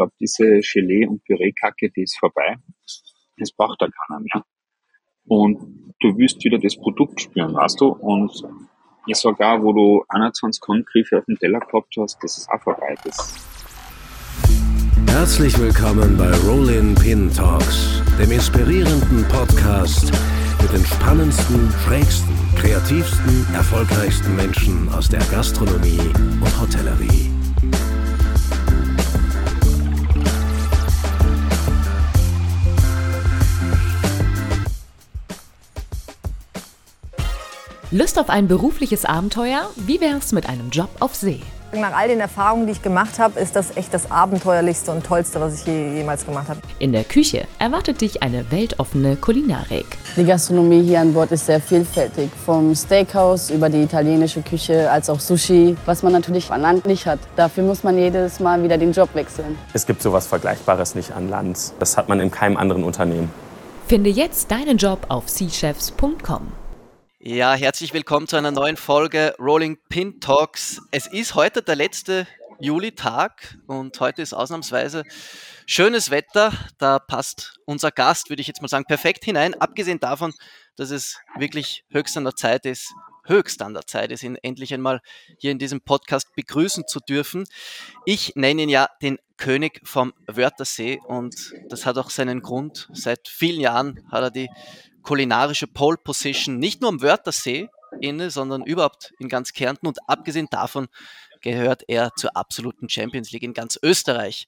glaube, diese Gelee- und Püree-Kacke, die ist vorbei. Das braucht da keiner mehr. Und du willst wieder das Produkt spüren, weißt du? Und ich sogar, wo du 21 Handgriffe auf dem Teller gehabt hast, das ist auch vorbei. Das Herzlich willkommen bei Rollin Pin Talks, dem inspirierenden Podcast mit den spannendsten, schrägsten, kreativsten, erfolgreichsten Menschen aus der Gastronomie und Hotellerie. Lust auf ein berufliches Abenteuer? Wie wär's mit einem Job auf See? Nach all den Erfahrungen, die ich gemacht habe, ist das echt das abenteuerlichste und tollste, was ich je, jemals gemacht habe. In der Küche erwartet dich eine weltoffene Kulinarik. Die Gastronomie hier an Bord ist sehr vielfältig. Vom Steakhouse über die italienische Küche als auch Sushi, was man natürlich an Land nicht hat. Dafür muss man jedes Mal wieder den Job wechseln. Es gibt sowas Vergleichbares nicht an Land. Das hat man in keinem anderen Unternehmen. Finde jetzt deinen Job auf seachefs.com. Ja, herzlich willkommen zu einer neuen Folge Rolling Pin Talks. Es ist heute der letzte Juli-Tag und heute ist ausnahmsweise schönes Wetter. Da passt unser Gast, würde ich jetzt mal sagen, perfekt hinein. Abgesehen davon, dass es wirklich höchst an der Zeit ist, höchst an der Zeit ist, ihn endlich einmal hier in diesem Podcast begrüßen zu dürfen. Ich nenne ihn ja den König vom Wörthersee und das hat auch seinen Grund. Seit vielen Jahren hat er die kulinarische Pole Position nicht nur am Wörthersee inne, sondern überhaupt in ganz Kärnten. Und abgesehen davon gehört er zur absoluten Champions League in ganz Österreich.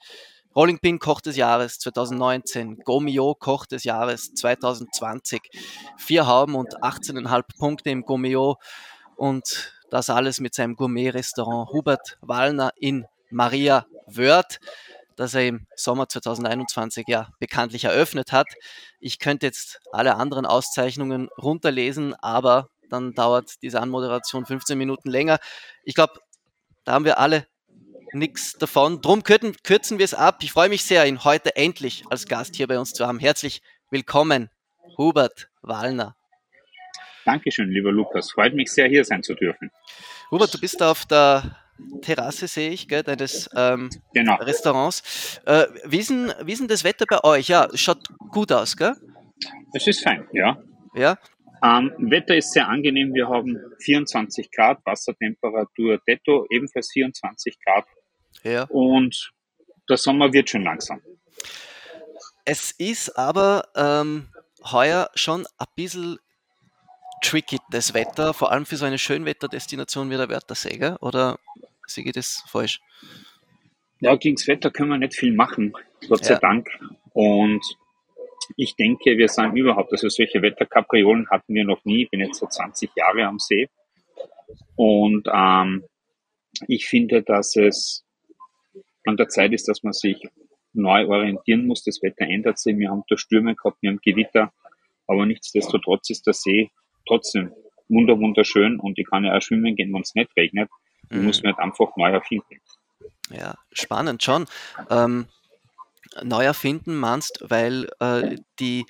Rolling Pin Koch des Jahres 2019, Gomio Koch des Jahres 2020, vier Hauben und 18,5 Punkte im Gomio. Und das alles mit seinem Gourmet-Restaurant Hubert Wallner in Maria Wörth das er im Sommer 2021 ja bekanntlich eröffnet hat. Ich könnte jetzt alle anderen Auszeichnungen runterlesen, aber dann dauert diese Anmoderation 15 Minuten länger. Ich glaube, da haben wir alle nichts davon. Drum kürzen, kürzen wir es ab. Ich freue mich sehr, ihn heute endlich als Gast hier bei uns zu haben. Herzlich willkommen, Hubert Wallner. Dankeschön, lieber Lukas. Freut mich sehr, hier sein zu dürfen. Hubert, du bist auf der Terrasse, sehe ich, gell, deines ähm, genau. Restaurants. Äh, wie, ist denn, wie ist denn das Wetter bei euch? Ja, schaut gut aus, gell? Es ist fein, ja. Ja. Ähm, Wetter ist sehr angenehm. Wir haben 24 Grad, Wassertemperatur detto, ebenfalls 24 Grad. Ja. Und der Sommer wird schon langsam. Es ist aber ähm, heuer schon ein bisschen tricky, das Wetter, vor allem für so eine Schönwetterdestination wie der Wörthersee, oder sehe ich das falsch? Ja, gegen das Wetter können wir nicht viel machen, Gott sei Ja. Dank. Und ich denke, wir sind überhaupt, also solche Wetterkapriolen hatten wir noch nie. Ich bin jetzt seit 20 Jahre am See. Und ähm, ich finde, dass es an der Zeit ist, dass man sich neu orientieren muss. Das Wetter ändert sich. Wir haben da Stürme gehabt, wir haben Gewitter. Aber nichtsdestotrotz ist der See trotzdem wunder wunderschön und ich kann ja auch schwimmen gehen, wenn es nicht regnet. Ich Mhm. muss mir halt einfach neu erfinden. Ja, spannend schon. Ähm, neu erfinden meinst, weil äh, die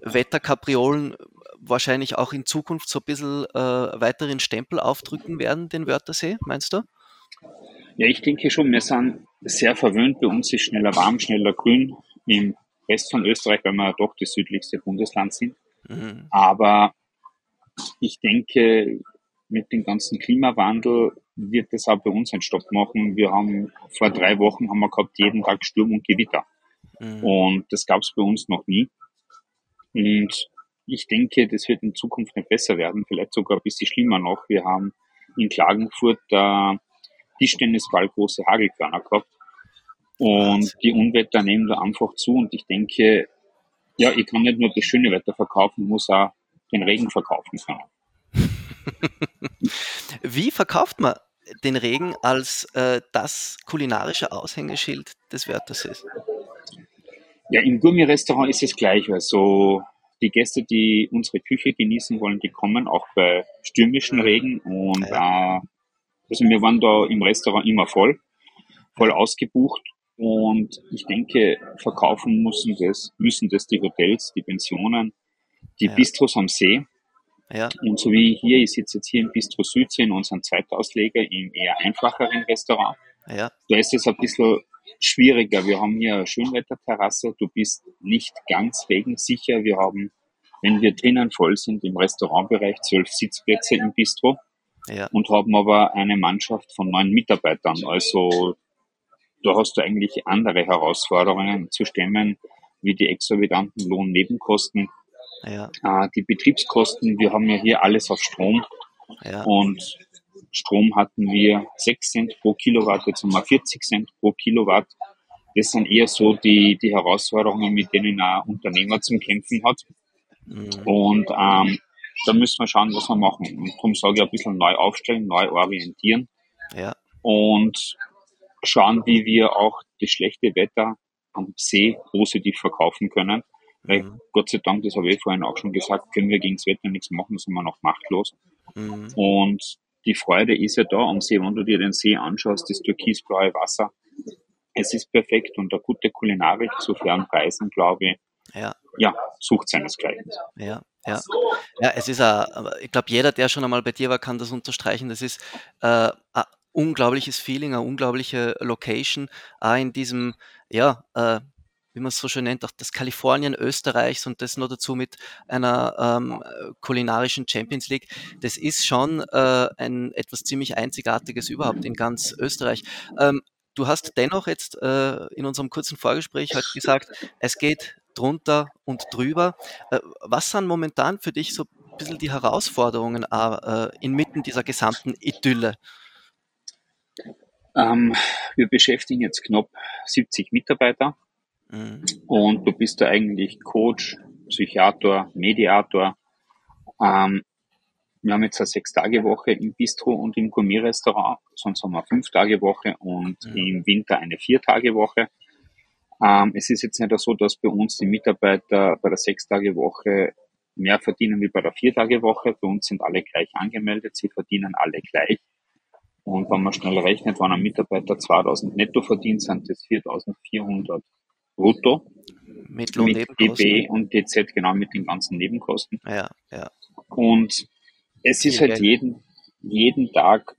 Wetterkapriolen wahrscheinlich auch in Zukunft so ein bisschen äh, weiteren Stempel aufdrücken werden, den Wörthersee, meinst du? Ja, ich denke schon, wir sind sehr verwöhnt. Bei uns ist schneller warm, schneller grün. Im Rest von Österreich, weil wir ja doch das südlichste Bundesland sind. Mhm. Aber ich denke, mit dem ganzen Klimawandel wird es auch bei uns einen Stopp machen. Wir haben vor drei Wochen haben wir gehabt jeden Tag Sturm und Gewitter. Mhm. Und das gab es bei uns noch nie. Und ich denke, das wird in Zukunft nicht besser werden, vielleicht sogar ein bisschen schlimmer noch. Wir haben in Klagenfurt äh, Tischtennisball große Hagelkörner gehabt. Und die Unwetter nehmen da einfach zu. Und ich denke, ja, ich kann nicht nur das schöne Wetter verkaufen, ich muss auch den Regen verkaufen können. Wie verkauft man den Regen als äh, das kulinarische Aushängeschild des Wörthersees? Ja, im Gourmet-Restaurant ist es gleich. Also die Gäste, die unsere Küche genießen wollen, die kommen auch bei stürmischen Regen. Und äh, also wir waren da im Restaurant immer voll, voll ausgebucht. Und ich denke, verkaufen müssen das, müssen das die Hotels, die Pensionen, die Ja. Bistros am See. Ja, Und so wie hier, ich sitze jetzt hier im Bistro Südsee in unserem Zweitausleger im eher einfacheren Restaurant. ja, Da ist es ein bisschen schwieriger. Wir haben hier eine Schönwetterterrasse. Du bist nicht ganz regensicher. Wir haben, wenn wir drinnen voll sind, im Restaurantbereich zwölf Sitzplätze im Bistro Ja. und haben aber eine Mannschaft von neun Mitarbeitern. Also da hast du eigentlich andere Herausforderungen zu stemmen, wie die exorbitanten Lohnnebenkosten, Ja. äh, die Betriebskosten. Wir haben ja hier alles auf Strom Ja. und Strom hatten wir 6 Cent pro Kilowatt, jetzt haben wir 40 Cent pro Kilowatt. Das sind eher so die, die Herausforderungen, mit denen ein Unternehmer zum Kämpfen hat. Mhm. Und ähm, da müssen wir schauen, was wir machen. Und darum sage ich ein bisschen neu aufstellen, neu orientieren Ja. und schauen, wie wir auch das schlechte Wetter am See positiv verkaufen können. Weil Mhm. Gott sei Dank, das habe ich vorhin auch schon gesagt, können wir gegen das Wetter nichts machen, sind wir noch machtlos. Mhm. Und die Freude ist ja da am See, wenn du dir den See anschaust, das türkisblaue Wasser. Es ist perfekt und eine gute Kulinarik zu fairen Preisen, glaube ich, Ja. ja, sucht seinesgleichen. Ja, ja. Ja, es ist aber ich glaube, jeder, der schon einmal bei dir war, kann das unterstreichen. Das ist äh, ein unglaubliches Feeling, eine unglaubliche Location, auch in diesem, ja, äh, wie man es so schön nennt, auch das Kalifornien Österreichs und das noch dazu mit einer ähm, kulinarischen Champions League. Das ist schon äh, ein etwas ziemlich Einzigartiges überhaupt in ganz Österreich. Ähm, du hast dennoch jetzt äh, in unserem kurzen Vorgespräch heute gesagt, es geht drunter und drüber. Äh, was sind momentan für dich so ein bisschen die Herausforderungen äh, inmitten dieser gesamten Idylle? Ähm, wir beschäftigen jetzt knapp 70 Mitarbeiter Mhm. und du bist da eigentlich Coach, Psychiater, Mediator. Ähm, wir haben jetzt eine Sechs-Tage-Woche im Bistro und im Gourmet-Restaurant, sonst haben wir eine Fünf-Tage-Woche und Mhm. im Winter eine Vier-Tage-Woche. Ähm, es ist jetzt nicht so, dass bei uns die Mitarbeiter bei der Sechs-Tage-Woche mehr verdienen wie bei der Vier-Tage-Woche. Bei uns sind alle gleich angemeldet, sie verdienen alle gleich. Und wenn man schnell rechnet, wenn ein Mitarbeiter 2000 netto verdient, sind das 4400 brutto Mit mit Lohnnebenkosten. DB und DZ, genau mit den ganzen Nebenkosten. Ja, ja. Und es ist halt jeden, jeden Tag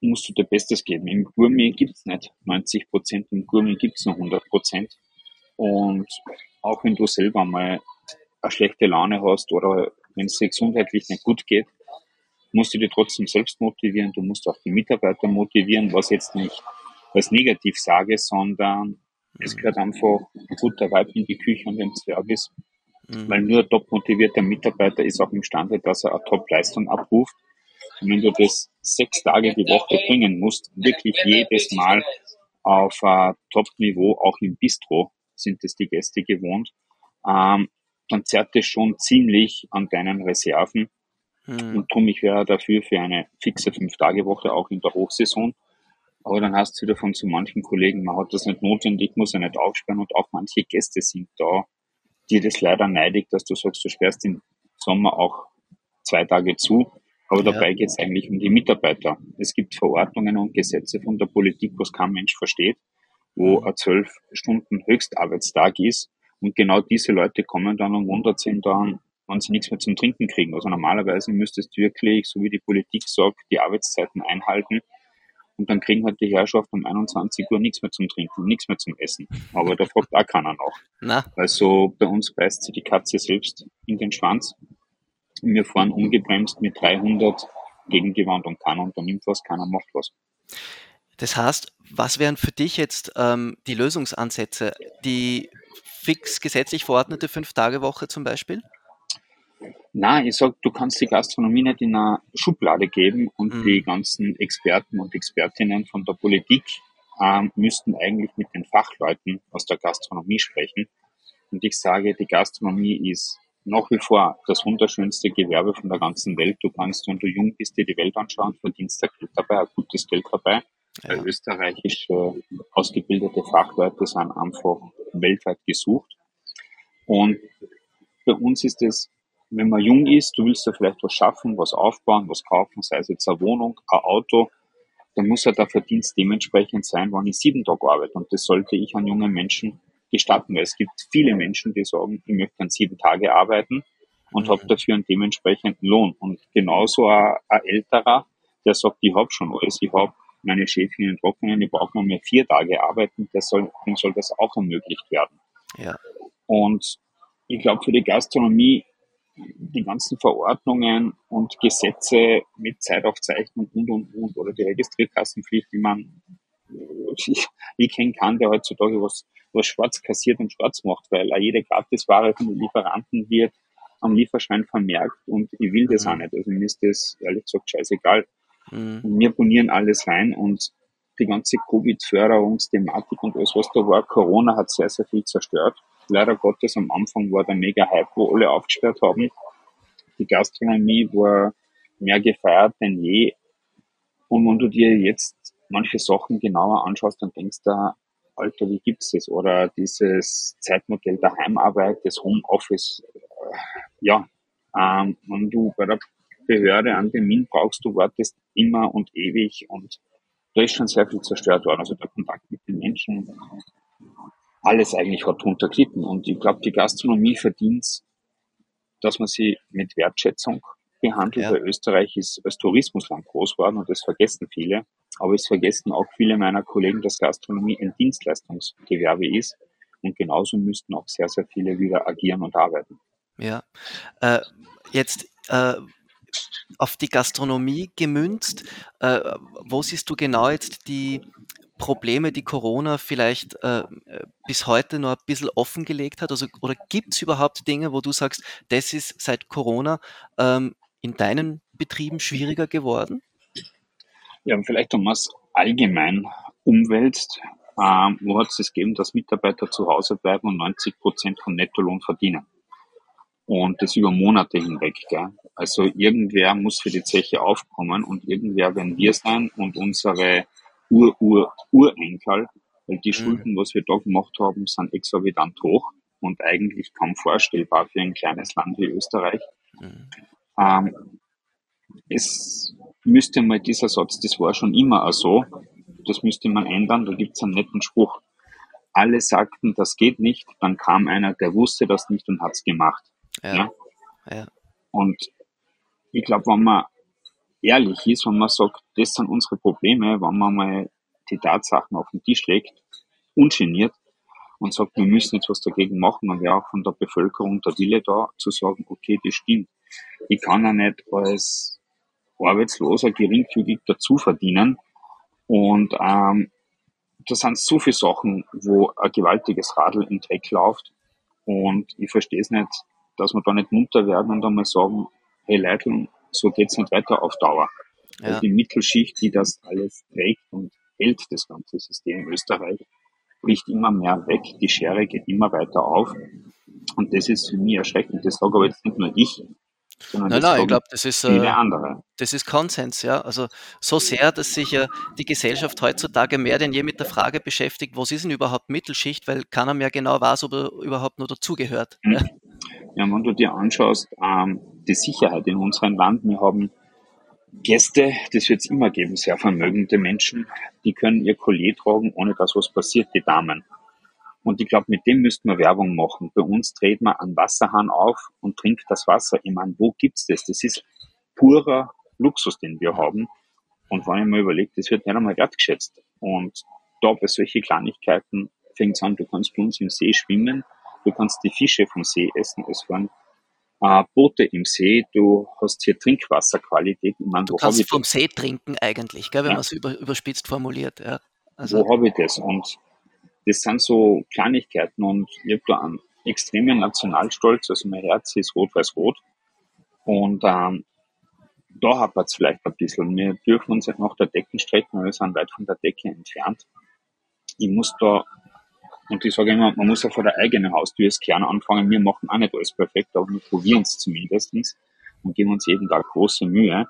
musst du dir Bestes geben. Im Gourmet gibt's nicht 90 Prozent, im Gourmet gibt's nur 100 Prozent. Und auch wenn du selber mal eine schlechte Laune hast oder wenn es dir gesundheitlich nicht gut geht, musst du dich trotzdem selbst motivieren. Du musst auch die Mitarbeiter motivieren, was jetzt nicht als negativ sage, sondern es gehört einfach ein guter Vibe in die Küche und den Service. Mhm. Weil nur ein top motivierter Mitarbeiter ist auch imstande, dass er eine Top-Leistung abruft. Und wenn du das sechs Tage die Woche bringen musst, wirklich jedes Mal auf ein Top-Niveau, auch im Bistro sind es die Gäste gewohnt, ähm, dann zerrt es schon ziemlich an deinen Reserven. Mhm. Und drum, ich wäre dafür für eine fixe Fünf-Tage-Woche auch in der Hochsaison. Aber dann hast du wieder von so manchen Kollegen, man hat das nicht notwendig, muss er nicht aufsperren und auch manche Gäste sind da, die das leider neidig, dass du sagst, du sperrst im Sommer auch zwei Tage zu. Aber Ja. dabei geht es eigentlich um die Mitarbeiter. Es gibt Verordnungen und Gesetze von der Politik, was kein Mensch versteht, wo ein zwölf Stunden Höchstarbeitstag ist. Und genau diese Leute kommen dann und wundert sind dann, wenn sie nichts mehr zum Trinken kriegen. Also normalerweise müsstest du wirklich, so wie die Politik sagt, die Arbeitszeiten einhalten. Und dann kriegen halt die Herrschaft um 21 Uhr nichts mehr zum Trinken, nichts mehr zum Essen. Aber da fragt auch keiner noch. Na, Also bei uns beißt sie die Katze selbst in den Schwanz. Wir fahren ungebremst mit 300 gegen die Wand und keiner unternimmt was, keiner macht was. das heißt, was wären für dich jetzt ähm, die Lösungsansätze? Die fix gesetzlich verordnete Fünf-Tage-Woche zum Beispiel? Nein, ich sag, du kannst die Gastronomie nicht in eine Schublade geben und Mhm. die ganzen Experten und Expertinnen von der Politik ähm, müssten eigentlich mit den Fachleuten aus der Gastronomie sprechen. Und ich sage, die Gastronomie ist nach wie vor das wunderschönste Gewerbe von der ganzen Welt. Du kannst, wenn du jung bist, dir die Welt anschauen, verdienst da Geld dabei, ein gutes Geld dabei. Ja. österreichische ausgebildete Fachleute sind einfach weltweit gesucht. Und bei uns ist es, wenn man jung ist, du willst ja vielleicht was schaffen, was aufbauen, was kaufen, sei es jetzt eine Wohnung, ein Auto, dann muss ja der Verdienst dementsprechend sein, wenn ich sieben Tage arbeite. Und das sollte ich an jungen Menschen gestatten, weil es gibt viele Menschen, die sagen, ich möchte an sieben Tage arbeiten und Mhm. habe dafür einen dementsprechenden Lohn. Und genauso ein, ein älterer, der sagt, ich habe schon alles, ich habe meine Chefin in Trockenen, ich brauche nur mehr vier Tage arbeiten, das soll, dann soll das auch ermöglicht werden. Ja. Und ich glaube, für die Gastronomie die ganzen Verordnungen und Gesetze mit Zeitaufzeichnung und und und oder die Registrierkassenpflicht, die man ich, kenne keinen, der heutzutage was, was schwarz kassiert und schwarz macht, weil auch jede Gratisware von den Lieferanten wird am Lieferschein vermerkt und ich will das Mhm. auch nicht. Also mir ist das ehrlich gesagt scheißegal. Mhm. Wir bonieren alles rein und die ganze Covid-Förderungsthematik und alles, was da war, Corona hat sehr, sehr viel zerstört. Leider Gottes am Anfang war der mega Hype, wo alle aufgesperrt haben. Die Gastronomie war mehr gefeiert denn je. Und wenn du dir jetzt manche Sachen genauer anschaust, dann denkst du, Alter, wie gibt's das? Oder dieses Zeitmodell der Heimarbeit, das Homeoffice. Ja, ähm, wenn du bei der Behörde einen Termin brauchst, du wartest immer und ewig und da ist schon sehr viel zerstört worden. Also der Kontakt mit den Menschen, alles eigentlich hat drunter gelitten. Und ich glaube, die Gastronomie verdient dass man sie mit Wertschätzung behandelt, Ja. weil Österreich ist als Tourismusland groß geworden und das vergessen viele. Aber es vergessen auch viele meiner Kollegen, dass Gastronomie ein Dienstleistungsgewerbe ist. Und genauso müssten auch sehr, sehr viele wieder agieren und arbeiten. Ja. Äh, jetzt äh, auf die Gastronomie gemünzt, äh, wo siehst du genau jetzt die Probleme, die Corona vielleicht äh, bis heute noch ein bisschen offengelegt hat? Also, oder gibt es überhaupt Dinge, wo du sagst, das ist seit Corona ähm, in deinen Betrieben schwieriger geworden? Ja, vielleicht um es allgemein umwälzt, ähm, wo hat es es gegeben, dass Mitarbeiter zu Hause bleiben und 90 Prozent von Nettolohn verdienen. Und das über Monate hinweg. Gell? Also irgendwer muss für die Zeche aufkommen und irgendwer werden wir sein und unsere Ur-Ur-Urenkel, weil die Mhm. Schulden, was wir da gemacht haben, sind exorbitant hoch und eigentlich kaum vorstellbar für ein kleines Land wie Österreich. Mhm. Ähm, es müsste mal dieser Satz, das war schon immer auch so, das müsste man ändern, da gibt's einen netten Spruch. Alle sagten, das geht nicht, dann kam einer, der wusste das nicht und hat's gemacht. Ja. Ja? Ja. Und ich glaube, wenn man ehrlich ist, wenn man sagt, das sind unsere Probleme, wenn man mal die Tatsachen auf den Tisch legt, ungeniert und sagt, wir müssen jetzt was dagegen machen, dann wäre auch von der Bevölkerung der Wille da, zu sagen, okay, das stimmt. Ich kann ja nicht als Arbeitsloser geringfügig dazu verdienen und ähm, da sind so viele Sachen, wo ein gewaltiges Radl im Dreck läuft und ich verstehe es nicht, dass wir da nicht munter werden und einmal sagen, hey Leute, so geht's nicht weiter auf Dauer. Ja. Also die Mittelschicht, die das alles trägt und hält, das ganze System in Österreich, bricht immer mehr weg, die Schere geht immer weiter auf. Und das ist für mich erschreckend. Das sage aber jetzt nicht nur ich, sondern Nein, nein, ich glaube, das ist, viele äh, andere. das ist Konsens, ja. Also so sehr, dass sich ja die Gesellschaft heutzutage mehr denn je mit der Frage beschäftigt, was ist denn überhaupt Mittelschicht, weil keiner mehr genau weiß, ob er überhaupt nur dazugehört. Mhm. Ja. Ja, wenn du dir anschaust, ähm, die Sicherheit in unserem Land, wir haben Gäste, das wird es immer geben, sehr vermögende Menschen, die können ihr Collier tragen, ohne dass was passiert, die Damen. Und ich glaube, mit dem müssten wir Werbung machen. Bei uns dreht man einen Wasserhahn auf und trinkt das Wasser. Ich meine, wo gibt's das? Das ist purer Luxus, den wir haben. Und wenn ich mir überlege, das wird nicht einmal wertgeschätzt. Und da bei solchen Kleinigkeiten fängt es an, du kannst bei uns im See schwimmen, du kannst die Fische vom See essen, es fahren äh, Boote im See, du hast hier Trinkwasserqualität. Ich meine, Du kannst vom das? See trinken eigentlich, gell, wenn Ja. man es über, überspitzt formuliert. Ja. Also, Wo habe ich das? Und das sind so Kleinigkeiten und ich habe da einen extremen Nationalstolz, also mein Herz ist rot-weiß-rot. Und ähm, da hapert es vielleicht ein bisschen. Wir dürfen uns nicht nach der Decke strecken, weil wir sind weit von der Decke entfernt. Ich muss da, und ich sage immer, man muss ja vor der eigenen Haustür das Kern anfangen. Wir machen auch nicht alles perfekt, aber wir probieren es zumindestens und geben uns jeden Tag große Mühe.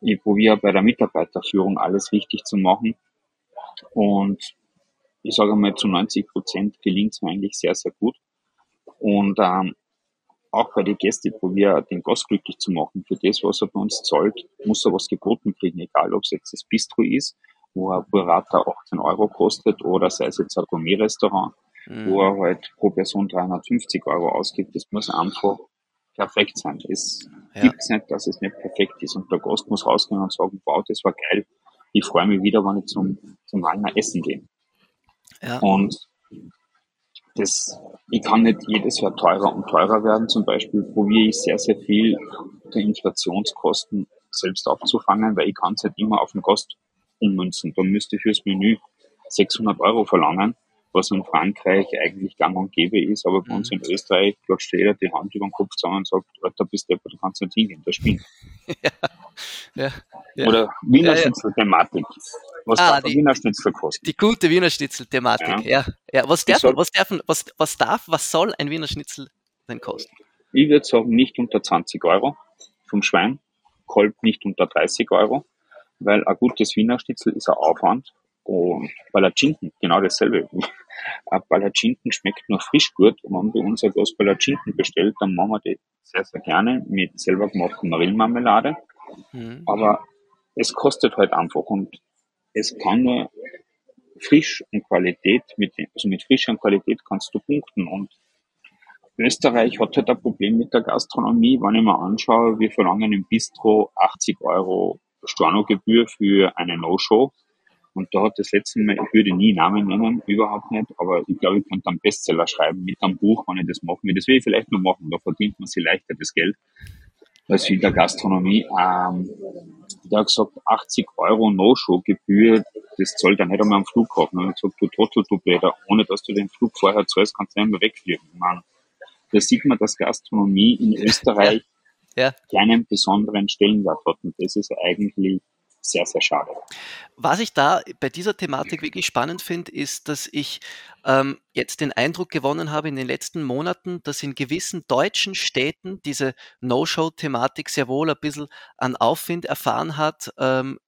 Ich probiere bei der Mitarbeiterführung alles richtig zu machen. Und ich sage mal, zu 90 Prozent gelingt es mir eigentlich sehr, sehr gut. Und ähm, auch bei den Gästen, probiere den Gast glücklich zu machen. Für das, was er bei uns zahlt, muss er was geboten kriegen, egal ob es jetzt das Bistro ist, wo ein Burrata 18 Euro kostet, oder sei es jetzt ein Gourmet-Restaurant, mhm. wo er halt pro Person 350 Euro ausgibt. Das muss einfach perfekt sein. Es Ja. gibt's nicht, dass es nicht perfekt ist. Und der Gast muss rausgehen und sagen, wow, das war geil. ich freue mich wieder, wenn ich zum, zum Wagner essen gehe. Ja. Und das, ich kann nicht jedes Jahr teurer und teurer werden. Zum Beispiel probiere ich sehr, sehr viel der Inflationskosten selbst aufzufangen, weil ich kann es nicht immer auf den Kost ummünzen. Dann müsste ich fürs Menü 600 Euro verlangen, was in Frankreich eigentlich gang und gäbe ist, aber bei uns in Österreich klatscht jeder die Hand über den Kopf zusammen und sagt, Alter, bist du, du kannst nicht hingehen, der spinnt. ja, ja. Oder Wiener Ja, ja. Schnitzel-Thematik. Was Ah, darf ein die- Wiener Schnitzel kosten? Die gute Wiener Schnitzel-Thematik. Ja. Ja. Was, darf, soll- was, darf, was, was darf, was soll ein Wiener Schnitzel denn kosten? Ich würde sagen, nicht unter 20 Euro vom Schwein, Kolb nicht unter 30 Euro, weil ein gutes Wiener Schnitzel ist ein Aufwand und Palatschinken, genau dasselbe. Ein Palatschinken schmeckt noch frisch gut und wenn bei uns ein Glas Palatschinken bestellt, dann machen wir die sehr, sehr gerne mit selber gemachten Marillenmarmelade, Mhm. aber es kostet halt einfach und es kann nur frisch und Qualität, mit, also mit frischer Qualität kannst du punkten und Österreich hat halt ein Problem mit der Gastronomie. Wenn ich mir anschaue, wir verlangen im Bistro 80 Euro Stornogebühr für eine No-Show. Und da hat das letzte Mal, ich würde nie Namen nennen, überhaupt nicht, aber ich glaube, ich könnte einen Bestseller schreiben mit einem Buch, wenn ich das machen will. Das will ich vielleicht noch machen, da verdient man sich leichter das Geld als viel der Gastronomie. Ähm, der hat gesagt, 80 Euro No-Show-Gebühr, das zahlt er nicht einmal am Flughafen. Und ich gesagt, du Trottel, du Blätter, ohne dass du den Flug vorher zahlst, kannst du nicht mehr wegfliegen. Meine, da sieht man, dass Gastronomie in Österreich Ja. keinen besonderen Stellenwert hat. Und das ist eigentlich sehr, sehr schade. Was ich da bei dieser Thematik wirklich spannend finde, ist, dass ich ähm, jetzt den Eindruck gewonnen habe in den letzten Monaten, dass in gewissen deutschen Städten diese No-Show-Thematik sehr wohl ein bisschen an Aufwind erfahren hat ähm,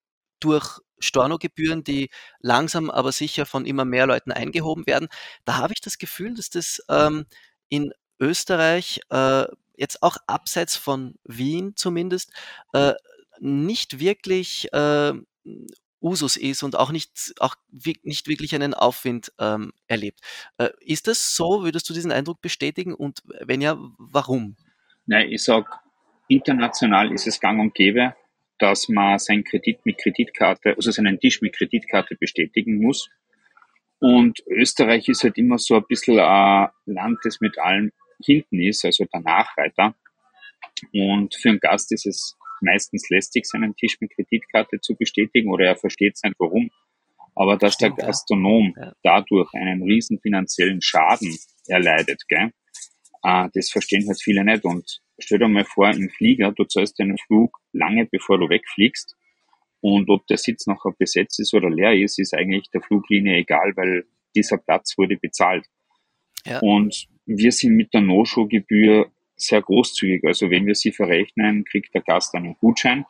durch Stornogebühren, die langsam aber sicher von immer mehr Leuten eingehoben werden. Da habe ich das Gefühl, dass das ähm, in Österreich äh, jetzt auch abseits von Wien zumindest äh, nicht wirklich äh, Usus ist und auch nicht, auch nicht wirklich einen Aufwind ähm, erlebt. Äh, ist das so? Würdest du diesen Eindruck bestätigen? Und wenn ja, warum? Nein, ich sag, international ist es gang und gäbe, dass man seinen Kredit mit Kreditkarte, also seinen Tisch mit Kreditkarte bestätigen muss. Und Österreich ist halt immer so ein bisschen ein Land, das mit allem hinten ist, also der Nachreiter. Und für einen Gast ist es meistens lästig, seinen Tisch mit Kreditkarte zu bestätigen oder er versteht sein Warum. Aber dass Stimmt, der. Gastronom Ja. dadurch einen riesen finanziellen Schaden erleidet, gell? Äh, das verstehen halt viele nicht. Und stell dir mal vor, im Flieger, du zahlst deinen Flug lange bevor du wegfliegst. Und ob der Sitz nachher besetzt ist oder leer ist, ist eigentlich der Fluglinie egal, weil dieser Platz wurde bezahlt. Ja. Und wir sind mit der No-Show-Gebühr sehr großzügig. Also wenn wir sie verrechnen, kriegt der Gast einen Gutschein.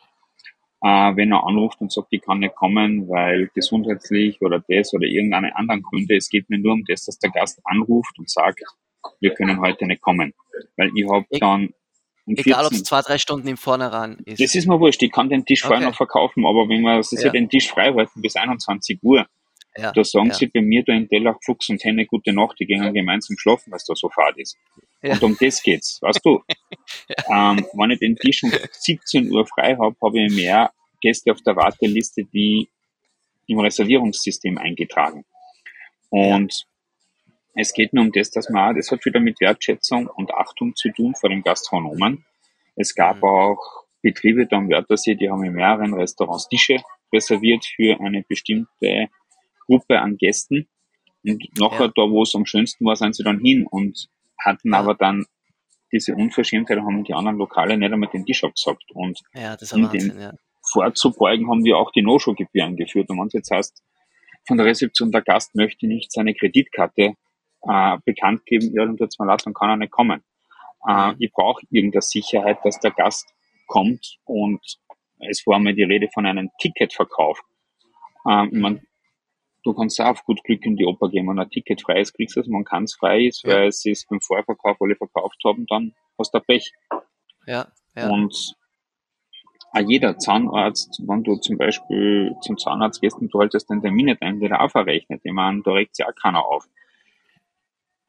Äh, wenn er anruft und sagt, ich kann nicht kommen, weil gesundheitlich oder das oder irgendeine anderen Gründe, es geht mir nur um das, dass der Gast anruft und sagt, wir können heute nicht kommen. Weil ich habe dann um Egal, ob 14 es zwei, drei Stunden im Vornherein ist. das ist mir wurscht, ich kann den Tisch vorher Okay. noch verkaufen, aber wenn wir das ist ja. Ja. den Tisch frei halten bis 21 Uhr, ja, da sagen ja. sie bei mir da in Dellach Fuchs und Henne gute Nacht, die gehen gemeinsam schlafen, weil es da so fad ist. Ja. Und um das geht's, weißt du? ähm, wenn ich den Tisch um 17 Uhr frei habe, habe ich mehr Gäste auf der Warteliste, die im Reservierungssystem eingetragen. Und es geht nur um das, dass man, das hat wieder mit Wertschätzung und Achtung zu tun vor den Gastronomen. Es gab Mhm. auch Betriebe da am Wörthersee, die haben in mehreren Restaurants Tische reserviert für eine bestimmte Gruppe an Gästen. Und nachher, Ja. da wo es am schönsten war, sind sie dann hin und hatten Ja. aber dann diese Unverschämtheit, haben die anderen Lokale nicht einmal den Tisch abgesagt. Und ja, um Wahnsinn, den ja. vorzubeugen, haben wir auch die No-Show-Gebühren geführt. Und wenn es jetzt heißt, von der Rezeption der Gast möchte nicht seine Kreditkarte äh, bekannt geben, ja, dann tut's mir leid, dann kann er nicht kommen. Äh, Mhm. ich brauche irgendeine Sicherheit, dass der Gast kommt und es war mal die Rede von einem Ticketverkauf. Ähm, ich mein, du kannst auch auf gut Glück in die Oper gehen, wenn ein Ticket frei ist, kriegst du es, wenn ganz frei ist, Ja. weil sie es beim Vorverkauf alle verkauft haben, dann hast du Pech. Ja, ja. Und auch jeder Zahnarzt, wenn du zum Beispiel zum Zahnarzt gehst und du haltest den Termin nicht ein, wird auch verrechnet. Ich meine, da regt sich auch keiner auf.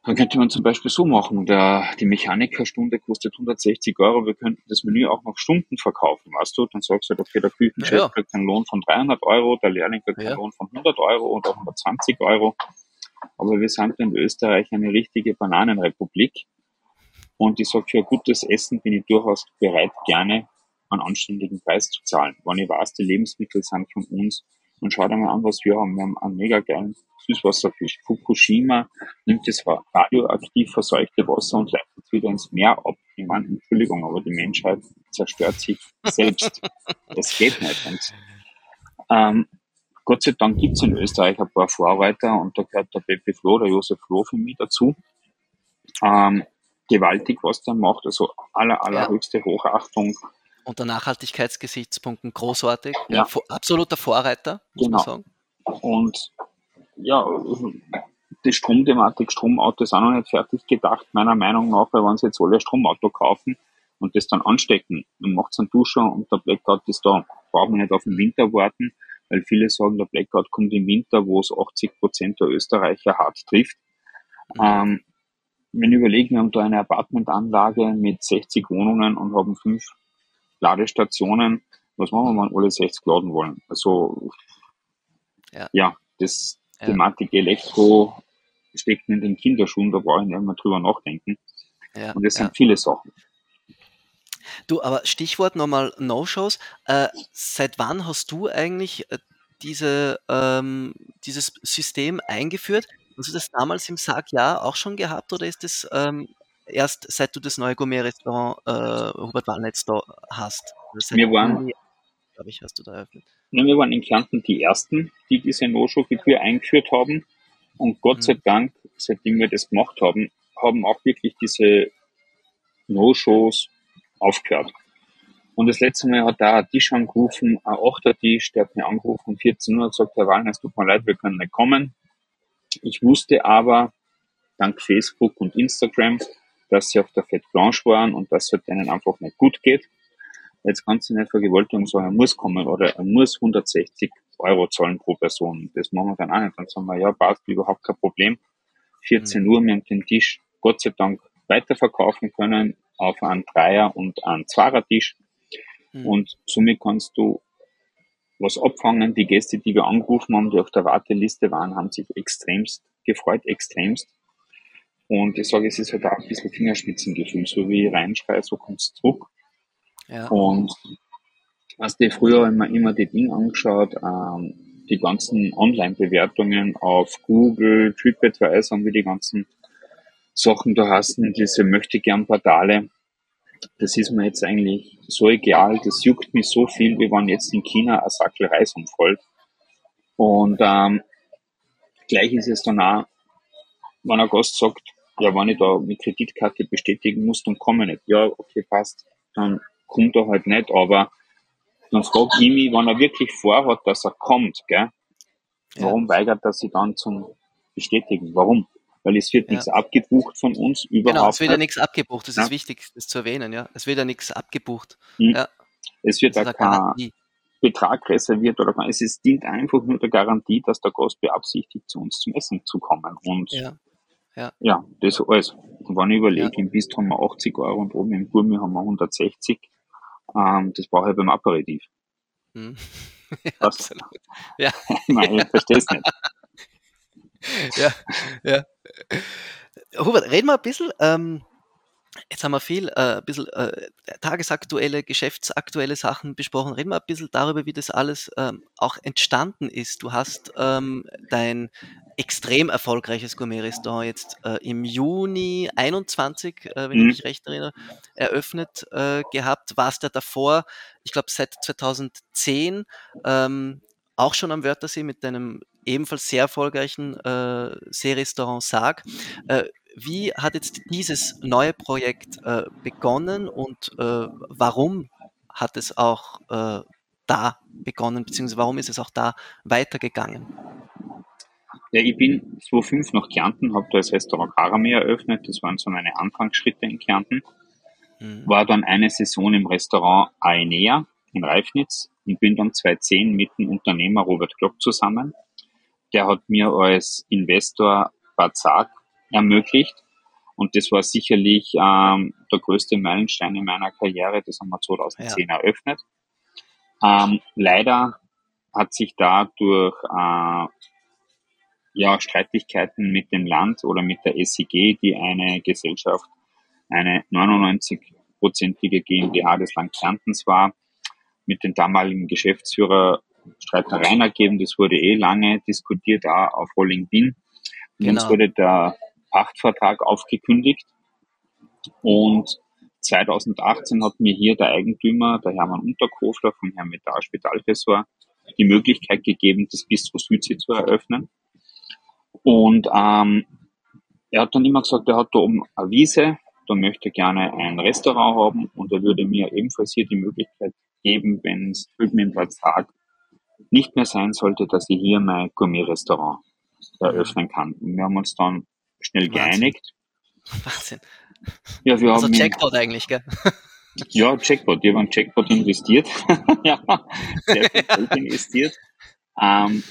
Dann könnte man zum Beispiel so machen, der, die Mechanikerstunde kostet 160 Euro, wir könnten das Menü auch noch Stunden verkaufen, weißt du? Dann sagst du, okay, der Küchenchef Ja, kriegt einen Lohn von 300 Euro, der Lehrling kriegt Ja. einen Lohn von 100 Euro oder 120 Euro. Aber wir sind in Österreich eine richtige Bananenrepublik. Und ich sage, für gutes Essen bin ich durchaus bereit, gerne einen anständigen Preis zu zahlen. Wenn ich weiß, die Lebensmittel sind von uns. Und schau dir mal an, was wir haben. Wir haben einen mega geilen Süßwasserfisch. Fukushima nimmt das radioaktiv verseuchte Wasser und leitet es wieder ins Meer ab. Ich meine, Entschuldigung, aber die Menschheit zerstört sich selbst. Das geht nicht. Und, ähm, Gott sei Dank gibt's in Österreich ein paar Vorreiter und da gehört der Pepe Flo, der Josef Flo für mich dazu. Ähm, gewaltig, was der macht, also aller, allerhöchste Hochachtung. Unter Nachhaltigkeitsgesichtspunkten großartig. Ja. Absoluter Vorreiter, muss Genau. man sagen. Und ja, die Stromthematik, Stromauto ist auch noch nicht fertig gedacht, meiner Meinung nach, weil wenn sie jetzt alle ein Stromauto kaufen und das dann anstecken, dann macht's einen Duscher und der Blackout ist da. Brauchen wir nicht auf den Winter warten, weil viele sagen, der Blackout kommt im Winter, wo es 80 Prozent der Österreicher hart trifft. Ähm, wenn ich überlege, wir haben da eine Apartmentanlage mit 60 Wohnungen und haben fünf Ladestationen. Was machen wir, wenn alle 60 laden wollen? Also, Ja. ja, das Ja. Thematik Elektro steckt in den Kinderschuhen, da brauche ich nicht mehr drüber nachdenken. Ja, Und es ja. sind viele Sachen. Du, aber Stichwort nochmal No-Shows. Äh, seit wann hast du eigentlich äh, diese, ähm, dieses System eingeführt? Hast du das damals im Sargjahr auch schon gehabt oder ist das ähm, erst seit du das neue Gourmet-Restaurant äh, Hubert Wallnetz da hast? Wir waren- glaube ich, hast du da eröffnet. Ja, wir waren in Kärnten die Ersten, die diese No-Show-Gebühr eingeführt haben. Und Gott Mhm. sei Dank, seitdem wir das gemacht haben, haben auch wirklich diese No-Shows aufgehört. Und das letzte Mal hat da ein Tisch angerufen, ein achter Tisch, der hat mir angerufen um 14 Uhr und sagt, Herr Wallner, es tut mir leid, wir können nicht kommen. Ich wusste aber, dank Facebook und Instagram, dass sie auf der Fête Blanche waren und dass es denen einfach nicht gut geht. Jetzt kannst du nicht vergewaltigen sagen, er muss kommen oder er muss 160 Euro zahlen pro Person. Das machen wir dann auch nicht. Dann sagen wir, ja, passt, überhaupt kein Problem. 14 Uhr, wir haben den Tisch Gott sei Dank weiterverkaufen können auf einen Dreier- und einen Zweier-Tisch. Mhm. Und somit kannst du was abfangen. Die Gäste, die wir angerufen haben, die auf der Warteliste waren, haben sich extremst gefreut, extremst. Und ich sage, es ist halt auch ein bisschen Fingerspitzengefühl. So wie ich reinschreie, so kommt's zurück. Ja. Und hast dir früher immer, immer die Dinge angeschaut, ähm, die ganzen Online-Bewertungen auf Google, TripAdvisor und wie die ganzen Sachen da hast, diese möchte gern Portale. Das ist mir jetzt eigentlich so egal, das juckt mich so viel, wie wenn jetzt in China ein Sackel Reis umfällt. Und ähm, gleich ist es dann auch, wenn ein Gast sagt, ja, wenn ich da mit Kreditkarte bestätigen muss, dann komme ich nicht. Ja, okay, passt. Dann kommt er halt nicht, aber dann frage ich mich, wenn er wirklich vorhat, dass er kommt, gell, warum weigert er sich dann zum Bestätigen? Warum? Weil es wird Ja. nichts abgebucht von uns, überhaupt Genau, es wird ja nicht. nichts abgebucht. Das Ja. ist wichtig, das zu erwähnen. Ja, Es wird ja nichts abgebucht. Hm. Ja, Es wird das eine kein. Betrag reserviert oder es ist, dient einfach nur der Garantie, dass der Gast beabsichtigt, zu uns zum Essen zu kommen. Und Ja. Ja, das alles. Und wenn ich überlege, Ja. im Bist haben wir 80 Euro und oben im Gourmet haben wir 160, ähm, das brauche ich beim Aperitif. Hm. ja absolut. Ja. Nein, ich verstehe es nicht. ja, ja. Hubert, reden wir ein bisschen. Ähm, jetzt haben wir viel, äh, ein bisschen äh, tagesaktuelle, geschäftsaktuelle Sachen besprochen. Reden wir ein bisschen darüber, wie das alles ähm, auch entstanden ist. Du hast ähm, dein extrem erfolgreiches Gourmet-Restaurant jetzt äh, im Juni 21, äh, wenn Mhm. ich mich recht erinnere, eröffnet äh, gehabt. Warst ja davor, ich glaube seit 2010, ähm, auch schon am Wörthersee mit deinem ebenfalls sehr erfolgreichen äh, Seerestaurant Sarg. Äh, wie hat jetzt dieses neue Projekt äh, begonnen und äh, warum hat es auch äh, da begonnen, beziehungsweise warum ist es auch da weitergegangen? Ja, ich bin 2005 nach Kärnten, habe da das Restaurant Karame eröffnet. Das waren so meine Anfangsschritte in Kärnten. Mhm. War dann eine Saison im Restaurant Aenea in Reifnitz und bin dann 2010 mit dem Unternehmer Robert Klopp zusammen. Der hat mir als Investor Sarg ermöglicht. Und das war sicherlich ähm, der größte Meilenstein in meiner Karriere. Das haben wir 2010 ja. eröffnet. Ähm, leider hat sich da durch äh, ja, Streitigkeiten mit dem Land oder mit der SEG, die eine Gesellschaft, eine 99-prozentige GmbH des Land Kärntens war, mit dem damaligen Geschäftsführer Streitereien ergeben. Das wurde eh lange diskutiert, auch auf Rolling Bin. Genau. uns wurde der Pachtvertrag aufgekündigt. Und 2018 hat mir hier der Eigentümer, der Hermann Unterkofler vom Herrn Metall Spitalressort, die Möglichkeit gegeben, das Bistro Südsee zu eröffnen. Und ähm, er hat dann immer gesagt, er hat da oben eine Wiese, da möchte er gerne ein Restaurant haben und er würde mir ebenfalls hier die Möglichkeit geben, wenn es drüben im Tag nicht mehr sein sollte, dass ich hier mein Gourmet-Restaurant eröffnen kann. Und wir haben uns dann schnell Wahnsinn. geeinigt. Wahnsinn. Ja, wir also haben Jackpot eigentlich, gell? Ja, Jackpot. Wir haben Jackpot investiert. ja, sehr viel Geld investiert. Ähm,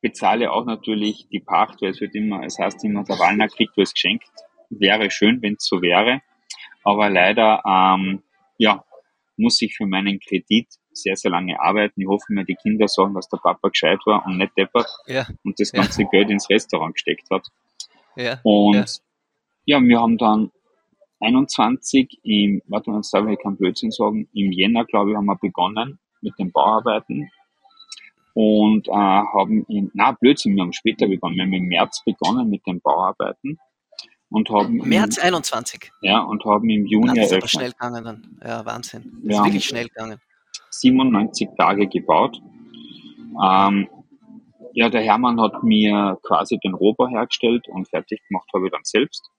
bezahle auch natürlich die Pacht, weil es wird immer, es heißt immer, der Wallner kriegt was geschenkt. Wäre schön, wenn es so wäre. Aber leider, ähm, ja, muss ich für meinen Kredit sehr, sehr lange arbeiten. Ich hoffe mir, die Kinder sagen, dass der Papa gescheit war und nicht deppert ja. und das ganze ja. Geld ins Restaurant gesteckt hat. Ja. Und ja. ja, wir haben dann 21 im, warte mal, jetzt darf ich keinen Blödsinn sagen, im Jänner, glaube ich, haben wir begonnen mit den Bauarbeiten und äh, haben in, na Blödsinn, wir haben später begonnen, wir haben im März begonnen mit den Bauarbeiten und haben März im, 21. Ja, und haben im Juni das ist eröffnet. aber schnell gegangen dann. Ja, Wahnsinn. Das ist wirklich schnell gegangen. 97 Tage gebaut. Ähm, ja, der Hermann hat mir quasi den Rohbau hergestellt und fertig gemacht habe ich dann selbst.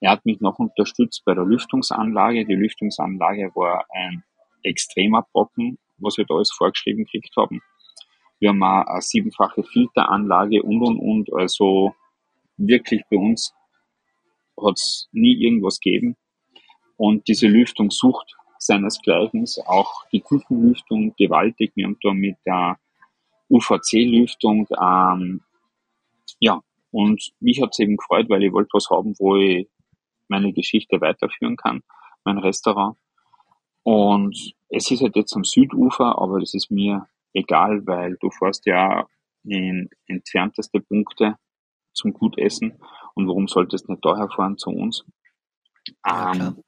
Er hat mich noch unterstützt bei der Lüftungsanlage. Die Lüftungsanlage war ein extremer Brocken, was wir da alles vorgeschrieben gekriegt haben. Wir haben auch eine siebenfache Filteranlage und und und. Also wirklich bei uns hat es nie irgendwas gegeben. Und diese Lüftung sucht seinesgleichen, auch die Küchenlüftung gewaltig. Wir haben da mit der UVC-Lüftung, ähm, ja, und mich hat es eben gefreut, weil ich wollte was haben, wo ich meine Geschichte weiterführen kann, mein Restaurant. Und es ist halt jetzt am Südufer, aber das ist mir egal, weil du fährst ja in entfernteste Punkte zum Gutessen und warum solltest du nicht daher fahren zu uns? Ja, ähm,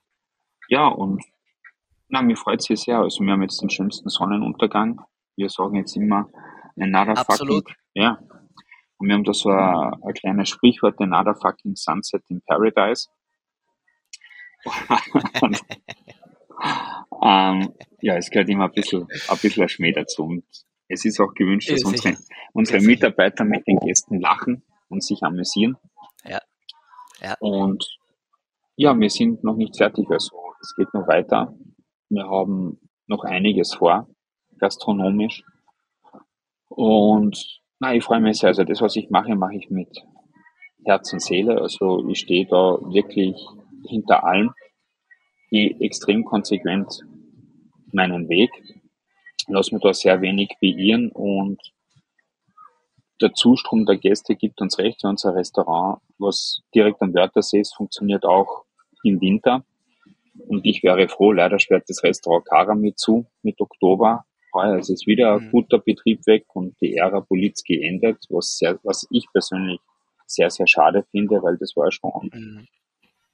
ja und na, mir freut es sehr. Also wir haben jetzt den schönsten Sonnenuntergang. Wir sagen jetzt immer another Absolut. fucking, ja. Und wir haben da so ein, ein kleines Sprichwort, another fucking sunset in paradise. ähm, ja, es gehört immer ein bisschen, ein bisschen ein Schmäh dazu. Und es ist auch gewünscht, dass unsere, unsere Mitarbeiter mit den Gästen lachen und sich amüsieren. Ja. ja. Und ja, wir sind noch nicht fertig, also es geht noch weiter. Wir haben noch einiges vor, gastronomisch. Und na, ich freue mich sehr. Also das, was ich mache, mache ich mit Herz und Seele. Also ich stehe da wirklich hinter allem, gehe extrem konsequent meinen Weg, lass mir da sehr wenig beirren und der Zustrom der Gäste gibt uns recht. Unser Restaurant, was direkt am Wörthersee ist, funktioniert auch im Winter. Und ich wäre froh, leider sperrt das Restaurant Karami zu mit Oktober. Heuer ist es wieder ein mhm. guter Betrieb weg und die Ära Poliz geendet, was, sehr, was ich persönlich sehr, sehr schade finde, weil das war schon, mhm.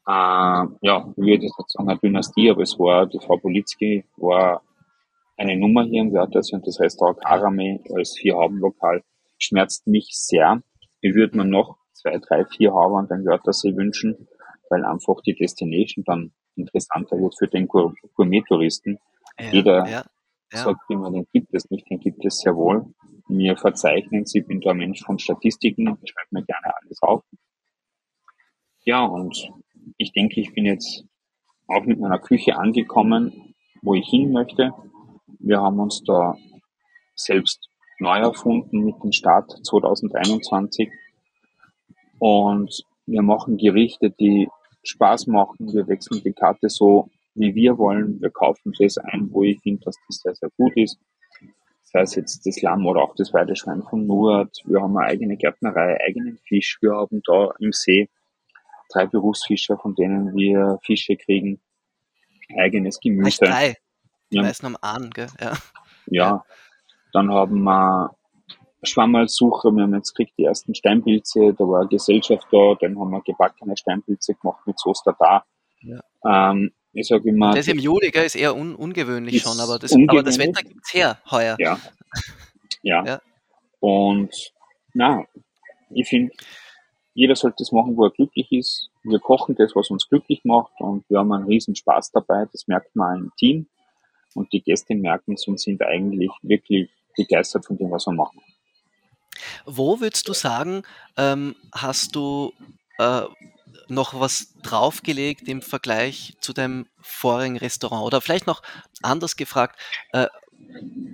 äh, ja, ich würde jetzt sagen eine Dynastie, aber es war, die Frau Politzki war eine Nummer hier im Wörthersee und das Restaurant Karame als Vier-Hauben-Lokal schmerzt mich sehr. Ich würde mir noch zwei, drei, vier Hauben an den Wörthersee wünschen, weil einfach die Destination dann interessanter wird für den Gourmet-Touristen. Ja, Jeder ja, ja. sagt immer, den gibt es nicht, den gibt es sehr wohl. Mir verzeichnen Sie, ich bin da ein Mensch von Statistiken, ich schreibe mir gerne alles auf. Ja, und ich denke, ich bin jetzt auch mit meiner Küche angekommen, wo ich hin möchte. Wir haben uns da selbst neu erfunden mit dem Start 2021 und wir machen Gerichte, die Spaß machen. Wir wechseln die Karte so, wie wir wollen. Wir kaufen das ein, wo ich finde, dass das sehr, sehr gut ist. Sei es jetzt das Lamm oder auch das Weideschwein von Nurt. Wir haben eine eigene Gärtnerei, eigenen Fisch. Wir haben da im See drei Berufsfischer, von denen wir Fische kriegen, eigenes Gemüse. drei. Die Ja. meisten haben einen, gell? Ja. Ja, dann haben wir Schwammerlsuche, wir haben jetzt gekriegt die ersten Steinpilze, da war eine Gesellschaft da, dann haben wir gebackene Steinpilze gemacht mit Soße da. Ähm, ich sage immer, Das im Juli, gell, ist eher un ungewöhnlich Ist schon, aber das, aber das. Wetter gibt's her heuer. ja, ja. Ja. Und na, ich finde, jeder sollte das machen, wo er glücklich ist. Wir kochen das, was uns glücklich macht und wir haben einen riesen Spaß dabei. Das merkt man im Team und die Gäste merken es und sind eigentlich wirklich begeistert von dem, was wir machen. Wo würdest du sagen, ähm, hast du äh, noch was draufgelegt im Vergleich zu deinem vorigen Restaurant? Oder vielleicht noch anders gefragt, äh,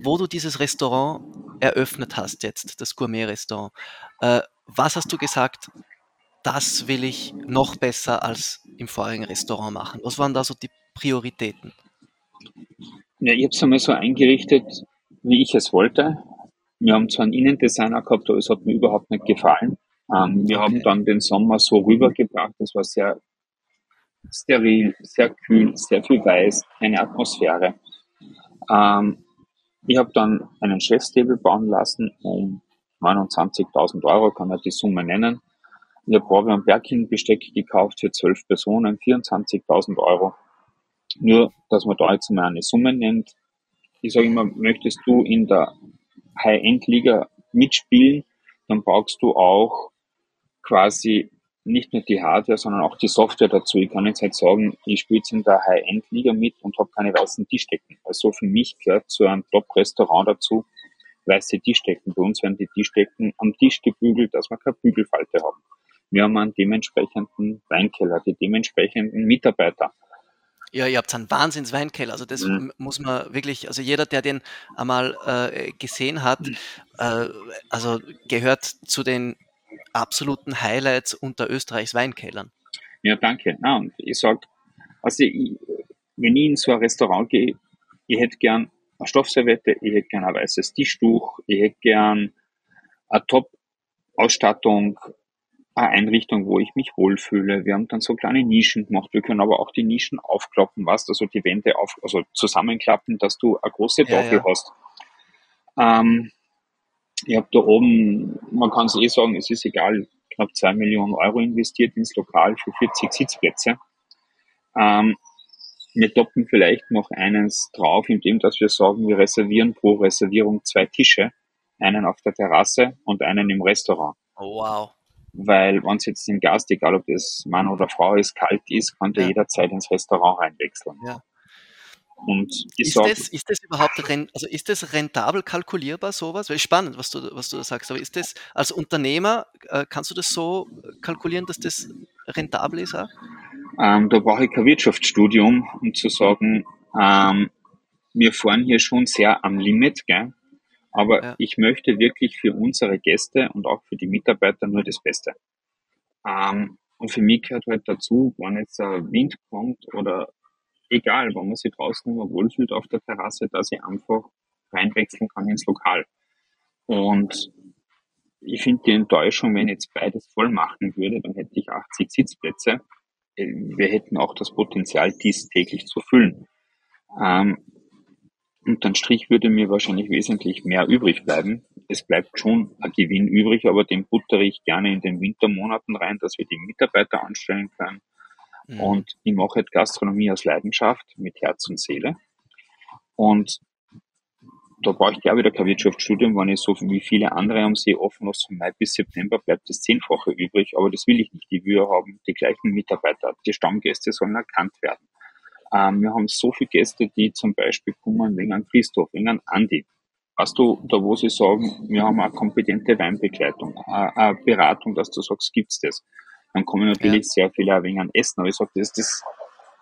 wo du dieses Restaurant eröffnet hast jetzt, das Gourmet-Restaurant, äh, was hast du gesagt, das will ich noch besser als im vorigen Restaurant machen? Was waren da so die Prioritäten? Ja, ich habe es einmal so eingerichtet, wie ich es wollte. Wir haben zwar einen Innendesigner gehabt, aber es hat mir überhaupt nicht gefallen. Ähm, wir haben Okay. dann den Sommer so rübergebracht, es war sehr steril, sehr kühl, sehr viel weiß, keine Atmosphäre. Ähm, ich habe dann einen Chefstable bauen lassen um 29.000 Euro, kann man die Summe nennen. Ich habe Orbe und Berkin Besteck gekauft für 12 Personen, 24.000 Euro. Nur, dass man da jetzt mal eine Summe nennt. Ich sage immer, möchtest du in der High-End-Liga mitspielen, dann brauchst du auch quasi nicht nur die Hardware, sondern auch die Software dazu. Ich kann jetzt halt sagen, ich spiele jetzt in der High-End-Liga mit und habe keine weißen Tischdecken. Also für mich gehört zu einem Top-Restaurant dazu weiße Tischdecken. Bei uns werden die Tischdecken am Tisch gebügelt, dass wir keine Bügelfalte haben. Wir haben einen dementsprechenden Weinkeller, die dementsprechenden Mitarbeiter. Ja, ihr habt einen Wahnsinns-Weinkeller. Also das Mhm. muss man wirklich, also jeder, der den einmal äh, gesehen hat, Mhm. äh, also gehört zu den absoluten Highlights unter Österreichs Weinkellern. Ja, danke. Und ich sag, also ich, wenn ich in so ein Restaurant gehe, ich hätte gern eine Stoffserviette, ich hätte gern ein weißes Tischtuch, ich hätte gern eine Top-Ausstattung, eine Einrichtung, wo ich mich wohlfühle. Wir haben dann so kleine Nischen gemacht. Wir können aber auch die Nischen aufklappen, was, also die Wände auf, also zusammenklappen, dass du eine große Ja, Tafel ja. hast. Ähm, ich habe da oben, man kann es eh sagen, es ist egal, knapp zwei Millionen Euro investiert ins Lokal für 40 Sitzplätze. Ähm, wir toppen vielleicht noch eines drauf, indem dass wir sagen, wir reservieren pro Reservierung zwei Tische, einen auf der Terrasse und einen im Restaurant. Oh, wow. Weil wenn es jetzt dem Gast, egal ob das Mann oder Frau ist, kalt ist, kann der Ja. jederzeit ins Restaurant reinwechseln. Ja. Und ich Ist das, ist das überhaupt also ist das rentabel kalkulierbar, sowas? Weil spannend, was du, was du da sagst. Aber ist das als Unternehmer, äh, kannst du das so kalkulieren, dass das rentabel ist? Auch? Ähm, da brauche ich kein Wirtschaftsstudium, um zu sagen, ähm, wir fahren hier schon sehr am Limit, gell? aber Ja. ich möchte wirklich für unsere Gäste und auch für die Mitarbeiter nur das Beste. Ähm, und für mich gehört halt dazu, wenn jetzt ein Wind kommt oder egal, wenn man sich draußen immer wohlfühlt auf der Terrasse, dass ich einfach reinwechseln kann ins Lokal. Und ich finde die Enttäuschung, wenn ich jetzt beides voll machen würde, dann hätte ich 80 Sitzplätze äh, wir hätten auch das Potenzial, dies täglich zu füllen. Ähm, unterm Strich würde mir wahrscheinlich wesentlich mehr übrig bleiben. Es bleibt schon ein Gewinn übrig, aber den buttere ich gerne in den Wintermonaten rein, dass wir die Mitarbeiter anstellen können. Mhm. Und ich mache halt Gastronomie aus Leidenschaft, mit Herz und Seele. Und da brauche ich ich wieder kein Wirtschaftsstudium, wenn ich so wie viele andere am See offen lasse, von Mai bis September bleibt das Zehnfache übrig, aber das will ich nicht. Ich will haben die gleichen Mitarbeiter, die Stammgäste sollen erkannt werden. Ähm, wir haben so viele Gäste, die zum Beispiel kommen wegen an Christoph, wegen an Andi. Weißt du, da wo sie sagen, wir haben eine kompetente Weinbegleitung, eine, eine Beratung, dass du sagst, gibt's das? Dann kommen natürlich sehr viele wegen an Essen, aber ich sage, das ist das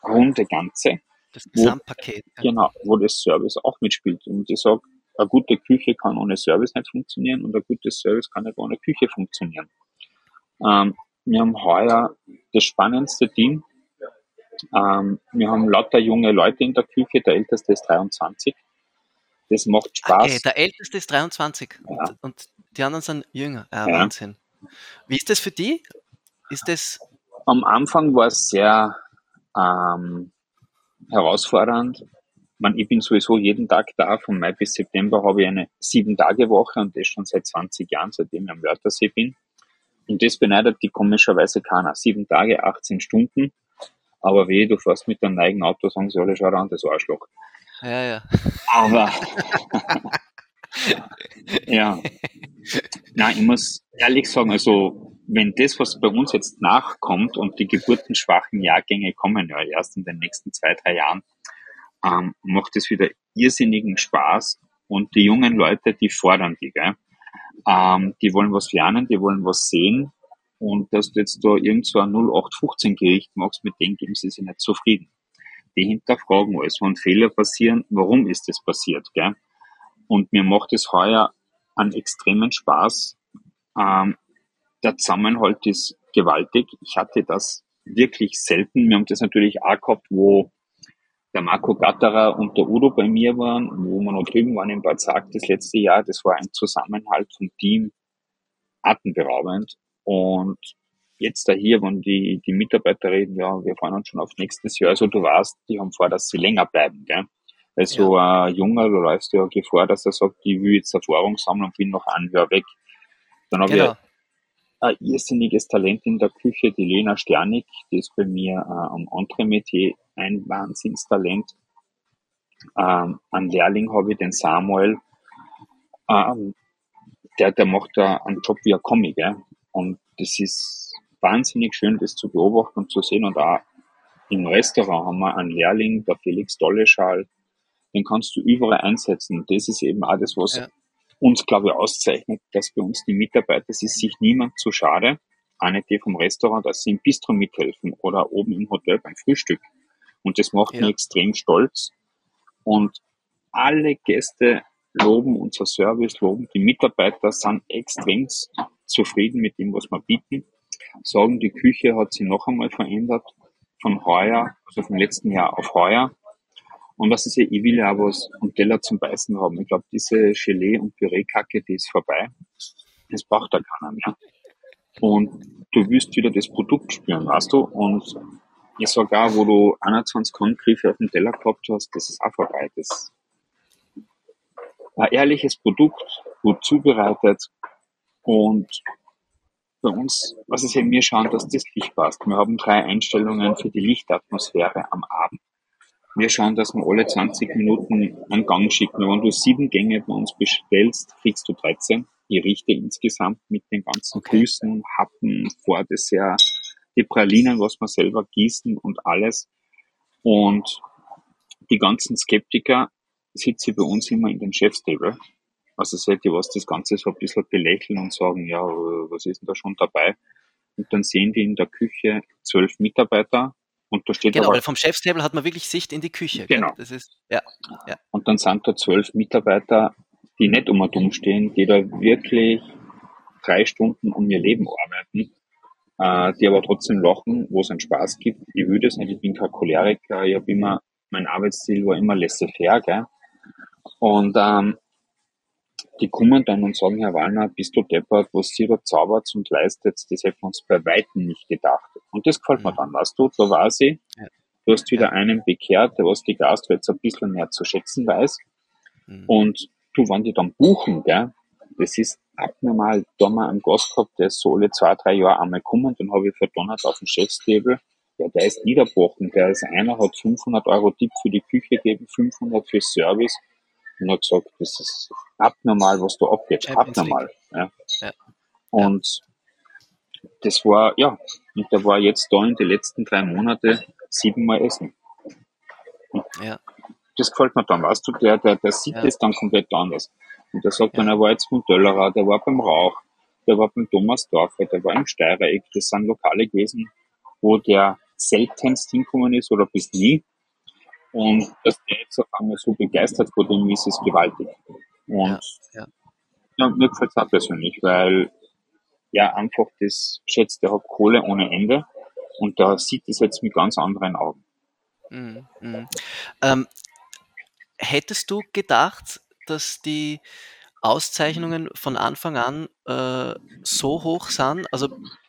runde Ganze Das wo- Gesamtpaket. Ja. Genau, wo das Service auch mitspielt. Und ich sag, eine gute Küche kann ohne Service nicht funktionieren und ein gutes Service kann nicht ohne Küche funktionieren. Ähm, wir haben heuer das spannendste Team. Ähm, wir haben lauter junge Leute in der Küche, der älteste ist 23. Das macht Spaß. Okay, der Älteste ist 23 Ja. und, und die anderen sind jünger. Ja, Ja. Wahnsinn. Wie ist das für die? Ist das Am Anfang war es sehr ähm, herausfordernd. Man, ich bin sowieso jeden Tag da. Von Mai bis September habe ich eine Sieben-Tage-Woche und das schon seit 20 Jahren, seitdem ich am Wörthersee bin. Und das beneidet die komischerweise keiner. Sieben Tage, 18 Stunden. Aber weh, du fährst mit deinem eigenen Auto, sagen sie alle, schau an, das Arschloch. Ja, ja. Aber, ja. Nein, ich muss ehrlich sagen, also, wenn das, was bei uns jetzt nachkommt und die geburtenschwachen Jahrgänge kommen ja erst in den nächsten zwei, drei Jahren, ähm, macht es wieder irrsinnigen Spaß und die jungen Leute, die fordern die, gell? Ähm, die wollen was lernen, die wollen was sehen und dass du jetzt da irgend so ein 0815 Gericht machst, mit dem geben sie sich nicht zufrieden. Die hinterfragen alles, wenn Fehler passieren, warum ist das passiert, gell? Und mir macht es heuer einen extremen Spaß. Ähm, der Zusammenhalt ist gewaltig. Ich hatte das wirklich selten. Wir haben das natürlich auch gehabt, wo der Marco Gatterer und der Udo bei mir waren, wo wir noch drüben waren in Bad Sarg das letzte Jahr. Das war ein Zusammenhalt vom Team atemberaubend. Und jetzt da hier, wenn die, die Mitarbeiter reden, ja, wir fahren uns schon auf nächstes Jahr. Also du weißt, die haben vor, dass sie länger bleiben, gell? Also ja. ein Junger, du läufst ja Gefahr, dass er sagt, ich will jetzt Erfahrung sammeln und bin noch ein Jahr weg. Dann habe genau. ich ein irrsinniges Talent in der Küche, die Lena Sternig, die ist bei mir äh, am Entremetier ein Wahnsinnstalent. Ähm, einen Lehrling habe ich, den Samuel, ähm, der, der macht da einen Job wie ein Comic, ja? und das ist wahnsinnig schön, das zu beobachten und zu sehen, und auch im Restaurant haben wir einen Lehrling, der Felix Dolleschal, den kannst du überall einsetzen. Das ist eben auch das, was ja. Uns, glaube ich, auszeichnet, dass bei uns die Mitarbeiter, es ist sich niemand zu schade, nicht die vom Restaurant, dass sie im Bistro mithelfen oder oben im Hotel beim Frühstück. Und das macht ja. mich extrem stolz. Und alle Gäste loben unser Service, loben die Mitarbeiter, sind extrem zufrieden mit dem, was wir bieten. Sagen, die Küche hat sich noch einmal verändert von heuer, also vom letzten Jahr auf heuer. Und was ist ja, ich will ja auch was und Teller zum Beißen haben. Ich glaube, diese Gelee- und Püree-Kacke, die ist vorbei. Das braucht da keiner mehr. Und du willst wieder das Produkt spüren, weißt du? Und ich sag auch, wo du 21 Handgriffe auf dem Teller gehabt hast, das ist auch vorbei. Das ein ehrliches Produkt, gut zubereitet und bei uns, was ist eben, wir schauen, dass das Licht passt. Wir haben drei Einstellungen für die Lichtatmosphäre am Abend. Wir schauen, dass wir alle 20 Minuten einen Gang schicken. Wenn du sieben Gänge bei uns bestellst, kriegst du 13 Gerichte insgesamt mit den ganzen okay. Grüßen, Happen, Vordessert, die Pralinen, was wir selber gießen und alles. Und die ganzen Skeptiker sitzen bei uns immer in den Chefstable. Also ihr, was das Ganze so ein bisschen belächeln und sagen, ja, was ist denn da schon dabei? Und dann sehen die in der Küche zwölf Mitarbeiter und da steht genau, aber, weil vom Chefstable hat man wirklich Sicht in die Küche. Genau. Das ist, ja, ja. Und dann sind da zwölf Mitarbeiter, die nicht um und um stehen, die da wirklich drei Stunden um ihr Leben arbeiten, äh, die aber trotzdem lachen, wo es einen Spaß gibt. Ich will das nicht, ich bin kein Choleriker, ich habe immer, mein Arbeitsstil war immer laissez-faire, gell? Und ähm, die kommen dann und sagen, Herr Wallner, bist du deppert, was Sie da zaubert und leistet, das hätten wir uns bei Weitem nicht gedacht. Und das gefällt mir dann, weißt du, da war sie, du hast wieder einen bekehrt, der was die Gastro jetzt ein bisschen mehr zu schätzen weiß. Mhm. Und du, wenn die dann buchen, gell, das ist abnormal. Da haben wir einen Gast gehabt, der ist so alle zwei, drei Jahre einmal gekommen, den habe ich verdonnert auf dem Chefstable. Ja, der ist niederbrochen. Der ist einer, hat 500 Euro Tipp für die Küche gegeben, 500 für Service und hat gesagt, das ist abnormal, was da abgeht. Champions abnormal. Ja. ja. Und das war, ja, und der war jetzt da in den letzten drei Monate siebenmal essen. Und ja. Das gefällt mir dann, weißt du, der, der, der sieht ja. das dann komplett anders. Und der sagt ja. dann, er war jetzt beim Döllerer, der war beim Rauch, der war beim Thomas Dorfer, der war im Steirereck, das sind Lokale gewesen, wo der seltenst hinkommen ist oder bis nie. Und dass der jetzt auf einmal so begeistert von dem ist, ist gewaltig. Und ja, ja. ja mir gefällt es auch persönlich, weil ja einfach das schätzt, der hat Kohle ohne Ende und da sieht es jetzt mit ganz anderen Augen. Mh. ähm, hättest du gedacht, dass die Auszeichnungen von Anfang an äh, so hoch sind? Also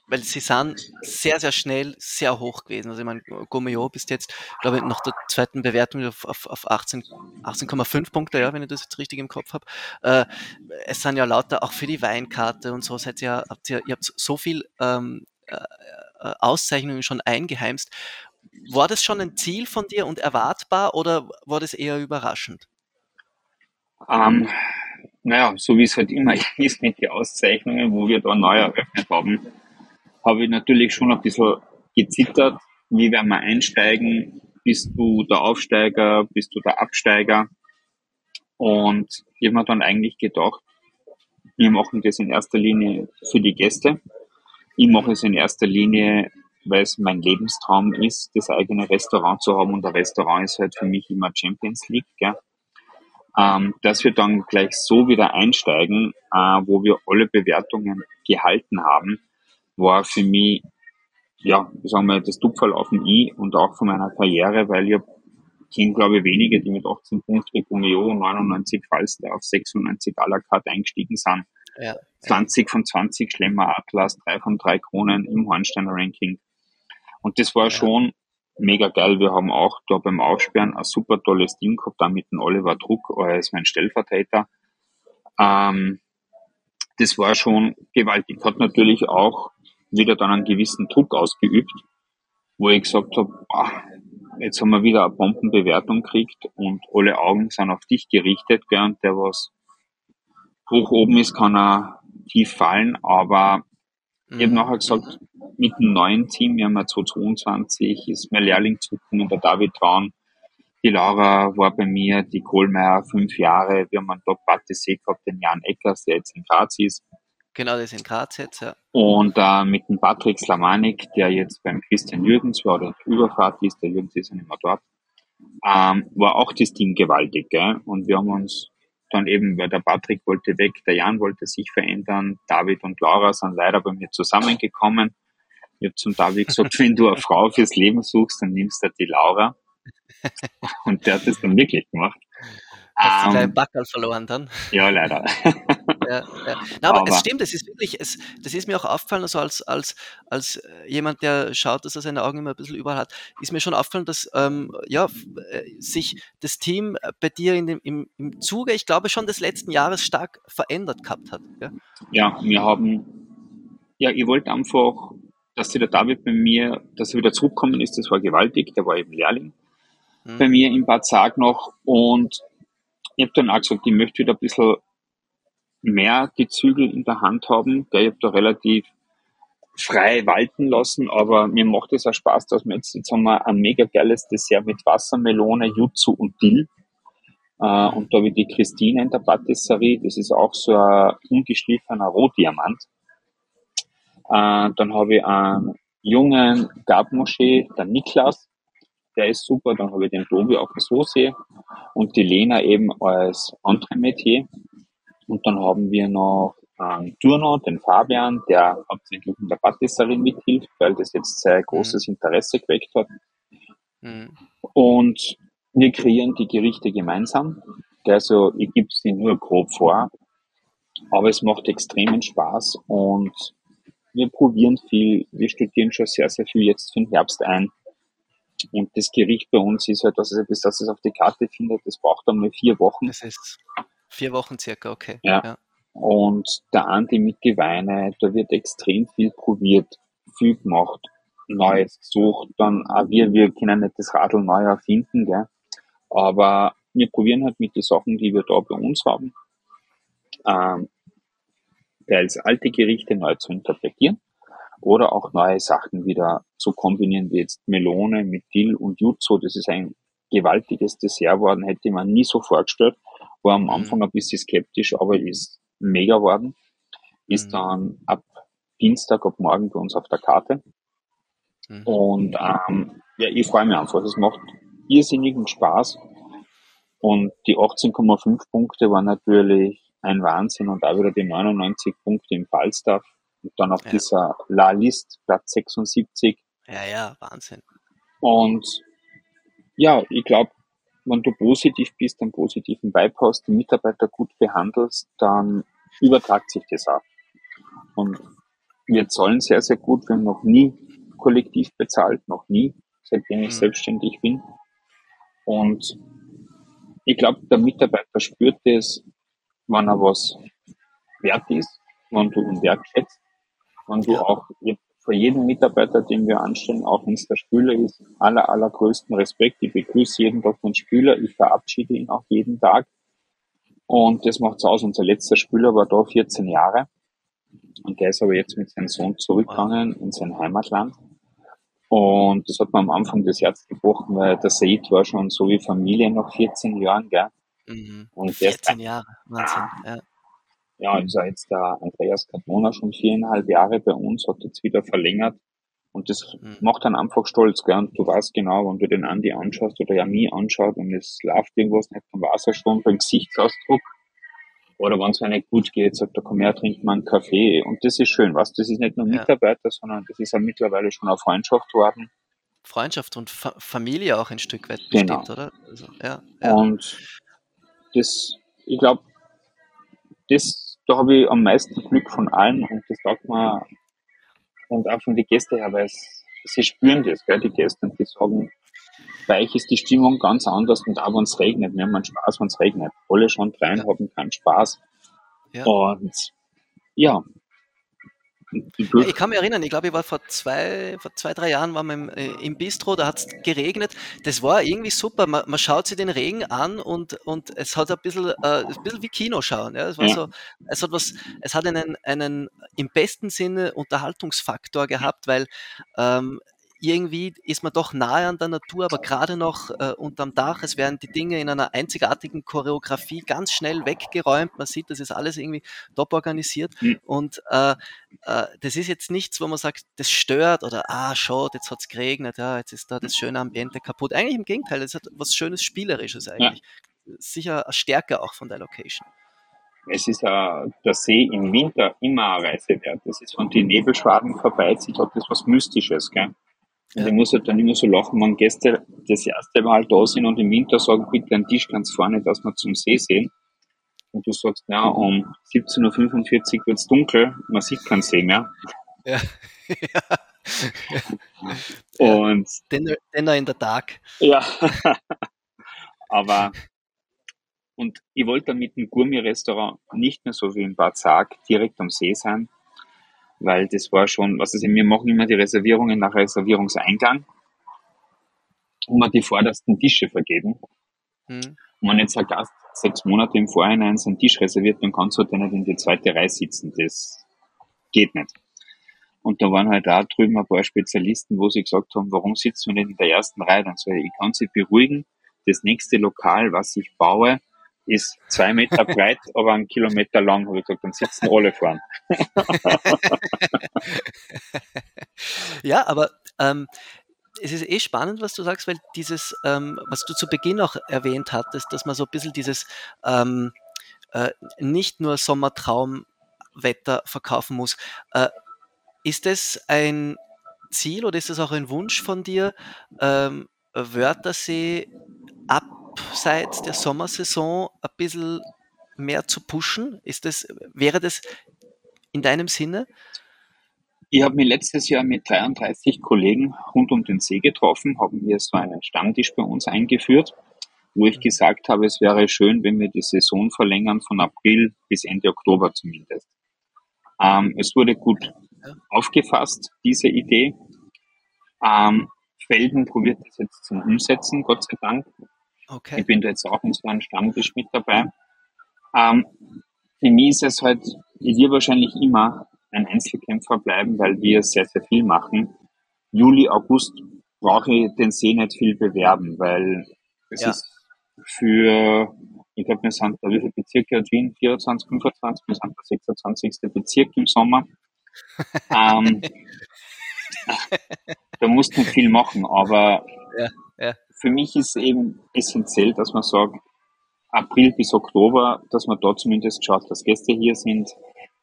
weil sie sind sehr, sehr schnell sehr hoch gewesen. Also ich meine, Gomeo bist jetzt, glaube ich, nach der zweiten Bewertung auf, auf, auf 18, 18,5 Punkte, ja, wenn ich das jetzt richtig im Kopf habe. Äh, es sind ja lauter, auch für die Weinkarte und so, seid ihr, habt ihr, ihr habt so viel ähm, äh, äh, Auszeichnungen schon eingeheimst. War das schon ein Ziel von dir und erwartbar oder war das eher überraschend? Ähm, naja, so wie es halt immer ist mit den Auszeichnungen, wo wir da neu eröffnet haben, habe ich natürlich schon ein bisschen gezittert. Wie werden wir einsteigen? Bist du der Aufsteiger? Bist du der Absteiger? Und ich habe mir dann eigentlich gedacht, wir machen das in erster Linie für die Gäste. Ich mache es in erster Linie, weil es mein Lebenstraum ist, das eigene Restaurant zu haben. Und ein Restaurant ist halt für mich immer Champions League. Gell? Ähm, dass wir dann gleich so wieder einsteigen, äh, wo wir alle Bewertungen gehalten haben, war für mich, ja, sagen wir, das Tupferl auf dem I und auch von meiner Karriere, weil ich kenne, glaube ich, wenige, die mit 18 Punkten wie Gumeo, 99 Falster auf 96 à la carte eingestiegen sind. Ja. 20 von 20 Schlemmer Atlas, 3 von 3 Kronen im Hornsteiner Ranking. Und das war ja. schon mega geil. Wir haben auch da beim Aufsperren ein super tolles Team gehabt, da mit dem Oliver Druck als mein Stellvertreter. Ähm, das war schon gewaltig. Hat natürlich auch wieder dann einen gewissen Druck ausgeübt, wo ich gesagt habe, jetzt haben wir wieder eine Bombenbewertung gekriegt und alle Augen sind auf dich gerichtet, gell, und der was hoch oben ist, kann er tief fallen, aber ich habe mhm. nachher gesagt, mit dem neuen Team, wir haben ja 2022, ist mein Lehrling zugekommen, der David Traun, die Laura war bei mir, die Kohlmeier fünf Jahre, wir haben einen Top-Patissier gehabt, den Jan Eckers, der jetzt in Graz ist. Genau, das ist in Graz jetzt, ja. Und äh, mit dem Patrick Slamanik, der jetzt beim Christian Jürgens war oder Überfahrt ist, der Jürgens ist ja nicht mehr dort, ähm, war auch das Team gewaltig. Gell? Und wir haben uns dann eben, weil der Patrick wollte weg, der Jan wollte sich verändern, David und Laura sind leider bei mir zusammengekommen. Ich habe zum David gesagt, wenn du eine Frau fürs Leben suchst, dann nimmst du die Laura. Und der hat das dann wirklich gemacht. Hast du deinen Backerl verloren dann? Ja, leider. Ja, ja. Na, aber, aber, es stimmt, es ist wirklich, es, das ist mir auch aufgefallen, also als, als, als äh, jemand, der schaut, dass er seine Augen immer ein bisschen überall hat, ist mir schon aufgefallen, dass ähm, ja, äh, sich das Team bei dir in dem, im, im Zuge, ich glaube schon des letzten Jahres stark verändert gehabt hat. Ja, ja wir haben, ja, ich wollte einfach, dass der David bei mir, dass er wieder zurückgekommen ist, das war gewaltig, der war eben Lehrling hm. bei mir im Bad Sarg noch und ich habe dann auch gesagt, ich möchte wieder ein bisschen mehr die Zügel in der Hand haben. Ich habe da relativ frei walten lassen, aber mir macht es auch Spaß, dass wir jetzt, jetzt haben wir ein mega geiles Dessert mit Wassermelone, Jutsu und Dill. Äh, und da habe ich die Christine in der Patisserie, das ist auch so ein ungeschliffener Rohdiamant. Äh, dann habe ich einen jungen Gabmoschee, der Niklas, der ist super. Dann habe ich den Tobi auf der Soße und die Lena eben als Entremetier. Und dann haben wir noch ähm, Turno, den Fabian, der hauptsächlich in der Patisserie mithilft, weil das jetzt sehr großes mhm. Interesse geweckt hat. Mhm. Und wir kreieren die Gerichte gemeinsam. Also ich gebe sie nur grob vor, aber es macht extremen Spaß und wir probieren viel. Wir studieren schon sehr, sehr viel jetzt für den Herbst ein. Und das Gericht bei uns ist halt, dass es, bis das es auf die Karte findet, das braucht dann nur vier Wochen. Das ist Vier Wochen circa, okay. Ja. ja. Und der Andi mit Geweine, da wird extrem viel probiert, viel gemacht, Neues gesucht, dann auch wir, wir können nicht das Radl neu erfinden, gell? aber wir probieren halt mit den Sachen, die wir da bei uns haben, ähm, teils alte Gerichte neu zu interpretieren oder auch neue Sachen wieder zu kombinieren, wie jetzt Melone mit Dill und Jutsu. Das ist ein gewaltiges Dessert geworden, hätte man nie so vorgestellt. War am Anfang mhm. ein bisschen skeptisch, aber ist mega geworden. Ist mhm. dann ab Dienstag, ab morgen bei uns auf der Karte. Mhm. Und ähm, ja, ich freue mich einfach. Es macht irrsinnigen Spaß. Und die 18,5 Punkte waren natürlich ein Wahnsinn und auch wieder die 99 Punkte im Falstaff. Und dann auf ja. dieser La List, Platz 76. Ja, ja, Wahnsinn. Und ja, ich glaube, wenn du positiv bist, einen positiven Vibe hast, die Mitarbeiter gut behandelst, dann übertragt sich das auch. Und wir zahlen sehr, sehr gut. Wir haben noch nie kollektiv bezahlt, noch nie, seitdem ich Mhm. selbstständig bin. Und ich glaube, der Mitarbeiter spürt es, wenn er was wert ist, wenn du ihn wertschätzt, wenn du Ja. auch je- für jeden Mitarbeiter, den wir anstellen, auch wenn es der Spüler ist, aller, allergrößten Respekt. Ich begrüße jeden Tag den Spüler, ich verabschiede ihn auch jeden Tag. Und das macht's aus. Unser letzter Spüler war da 14 Jahre. Und der ist aber jetzt mit seinem Sohn zurückgegangen in sein Heimatland. Und das hat mir am Anfang das Herz gebrochen, weil der Said war schon so wie Familie nach 14 Jahren, gell? Mhm. Und der ist 14 Jahre, Wahnsinn. Ja. Ja, ist ja jetzt der Andreas Cardona schon viereinhalb Jahre bei uns, hat jetzt wieder verlängert. Und das Mhm. macht dann einfach stolz, gell? Und du weißt genau, wenn du den Andi anschaust oder ja mich anschaut und es läuft irgendwas nicht, dann weiß er schon beim Gesichtsausdruck. Oder wenn es mir nicht gut geht, sagt er, komm her, trink mal einen Kaffee. Und das ist schön, was? Das ist nicht nur Ja. Mitarbeiter, sondern das ist ja mittlerweile schon eine Freundschaft worden. Freundschaft und Fa Familie auch ein Stück weit Genau. bestimmt, oder? Also, ja, ja. Und das, ich glaube, das, da habe ich am meisten Glück von allen und das sagt man und auch von den Gästen her, weil es, sie spüren das, gell, die Gäste, und die sagen, bei euch ist die Stimmung ganz anders und auch wenn es regnet, wir haben Spaß, wenn es regnet. Alle schon rein, haben keinen Spaß. Ja. Und ja, Ja, Ich kann mich erinnern, ich glaube, ich war vor zwei, vor zwei, drei Jahren waren wir im, äh, im Bistro, da hat es geregnet. Das war irgendwie super. Man, man schaut sich den Regen an und, und es hat ein bisschen, äh, ein bisschen wie Kino schauen. Ja? Es, war Ja. so, es hat was, es hat einen, einen im besten Sinne Unterhaltungsfaktor gehabt, weil ähm, irgendwie ist man doch nahe an der Natur, aber gerade noch äh, unterm Dach. Es werden die Dinge in einer einzigartigen Choreografie ganz schnell weggeräumt. Man sieht, das ist alles irgendwie top organisiert. Mhm. Und äh, äh, das ist jetzt nichts, wo man sagt, das stört oder ah, schaut, jetzt hat's geregnet, ja, jetzt ist da das schöne Ambiente kaputt. Eigentlich im Gegenteil, es hat was Schönes Spielerisches eigentlich. Sicher eine Stärke auch von der Location. Es ist äh, der See im Winter immer eine Reise wert. Das ist, wenn die Nebelschwaden vorbeizieht, hat das was Mystisches, gell? Und Ja. ich muss halt dann immer so lachen, wenn Gäste das erste Mal da sind und im Winter sagen, bitte einen Tisch ganz vorne, dass wir zum See sehen. Und du sagst, ja, um 17.45 Uhr wird's dunkel, man sieht keinen See mehr. Ja. Und Dinner, Dinner in the Dark. ja, aber und ich wollte dann mit dem Gourmet-Restaurant nicht mehr so wie im Bad Sarg direkt am See sein, weil das war schon, was ist, wir machen immer die Reservierungen nach Reservierungseingang und wir die vordersten Tische vergeben. Hm. Und wenn jetzt ein Gast sechs Monate im Vorhinein seinen Tisch reserviert, dann kannst du halt nicht in die zweite Reihe sitzen. Das geht nicht. Und da waren halt da drüben ein paar Spezialisten, wo sie gesagt haben, warum sitzen wir nicht in der ersten Reihe? Dann sage ich, ich kann sie beruhigen. Das nächste Lokal, was ich baue, ist zwei Meter breit, aber einen Kilometer lang, habe ich gesagt, dann sitzen alle vorn. Ja, aber ähm, es ist eh spannend, was du sagst, weil dieses, ähm, was du zu Beginn auch erwähnt hattest, dass man so ein bisschen dieses ähm, äh, nicht nur Sommertraumwetter verkaufen muss. Äh, ist es ein Ziel oder ist es auch ein Wunsch von dir, ähm, Wörthersee abseits der Sommersaison ein bisschen mehr zu pushen? Ist das, wäre das in deinem Sinne? Ich habe mich letztes Jahr mit 33 Kollegen rund um den See getroffen, haben wir so einen Stammtisch bei uns eingeführt, wo ich gesagt habe, es wäre schön, wenn wir die Saison verlängern von April bis Ende Oktober zumindest. Ähm, es wurde gut aufgefasst, diese Idee. Ähm, Felden probiert das jetzt zum Umsetzen, Gott sei Dank. Okay. Ich bin da jetzt auch in so einem Stammtisch mit dabei. Ähm, für mich ist es halt, ich will wahrscheinlich immer ein Einzelkämpfer bleiben, weil wir sehr, sehr viel machen. Juli, August brauche ich den See nicht viel bewerben, weil es Ja. ist für, ich glaube, wir sind da, wie viele Bezirke hat Wien? 24, 25, wir sind der 26. Bezirk im Sommer. ähm, da musst du nicht viel machen, aber Ja, ja. Für mich ist eben essentiell, dass man sagt, April bis Oktober, dass man da zumindest schaut, dass Gäste hier sind,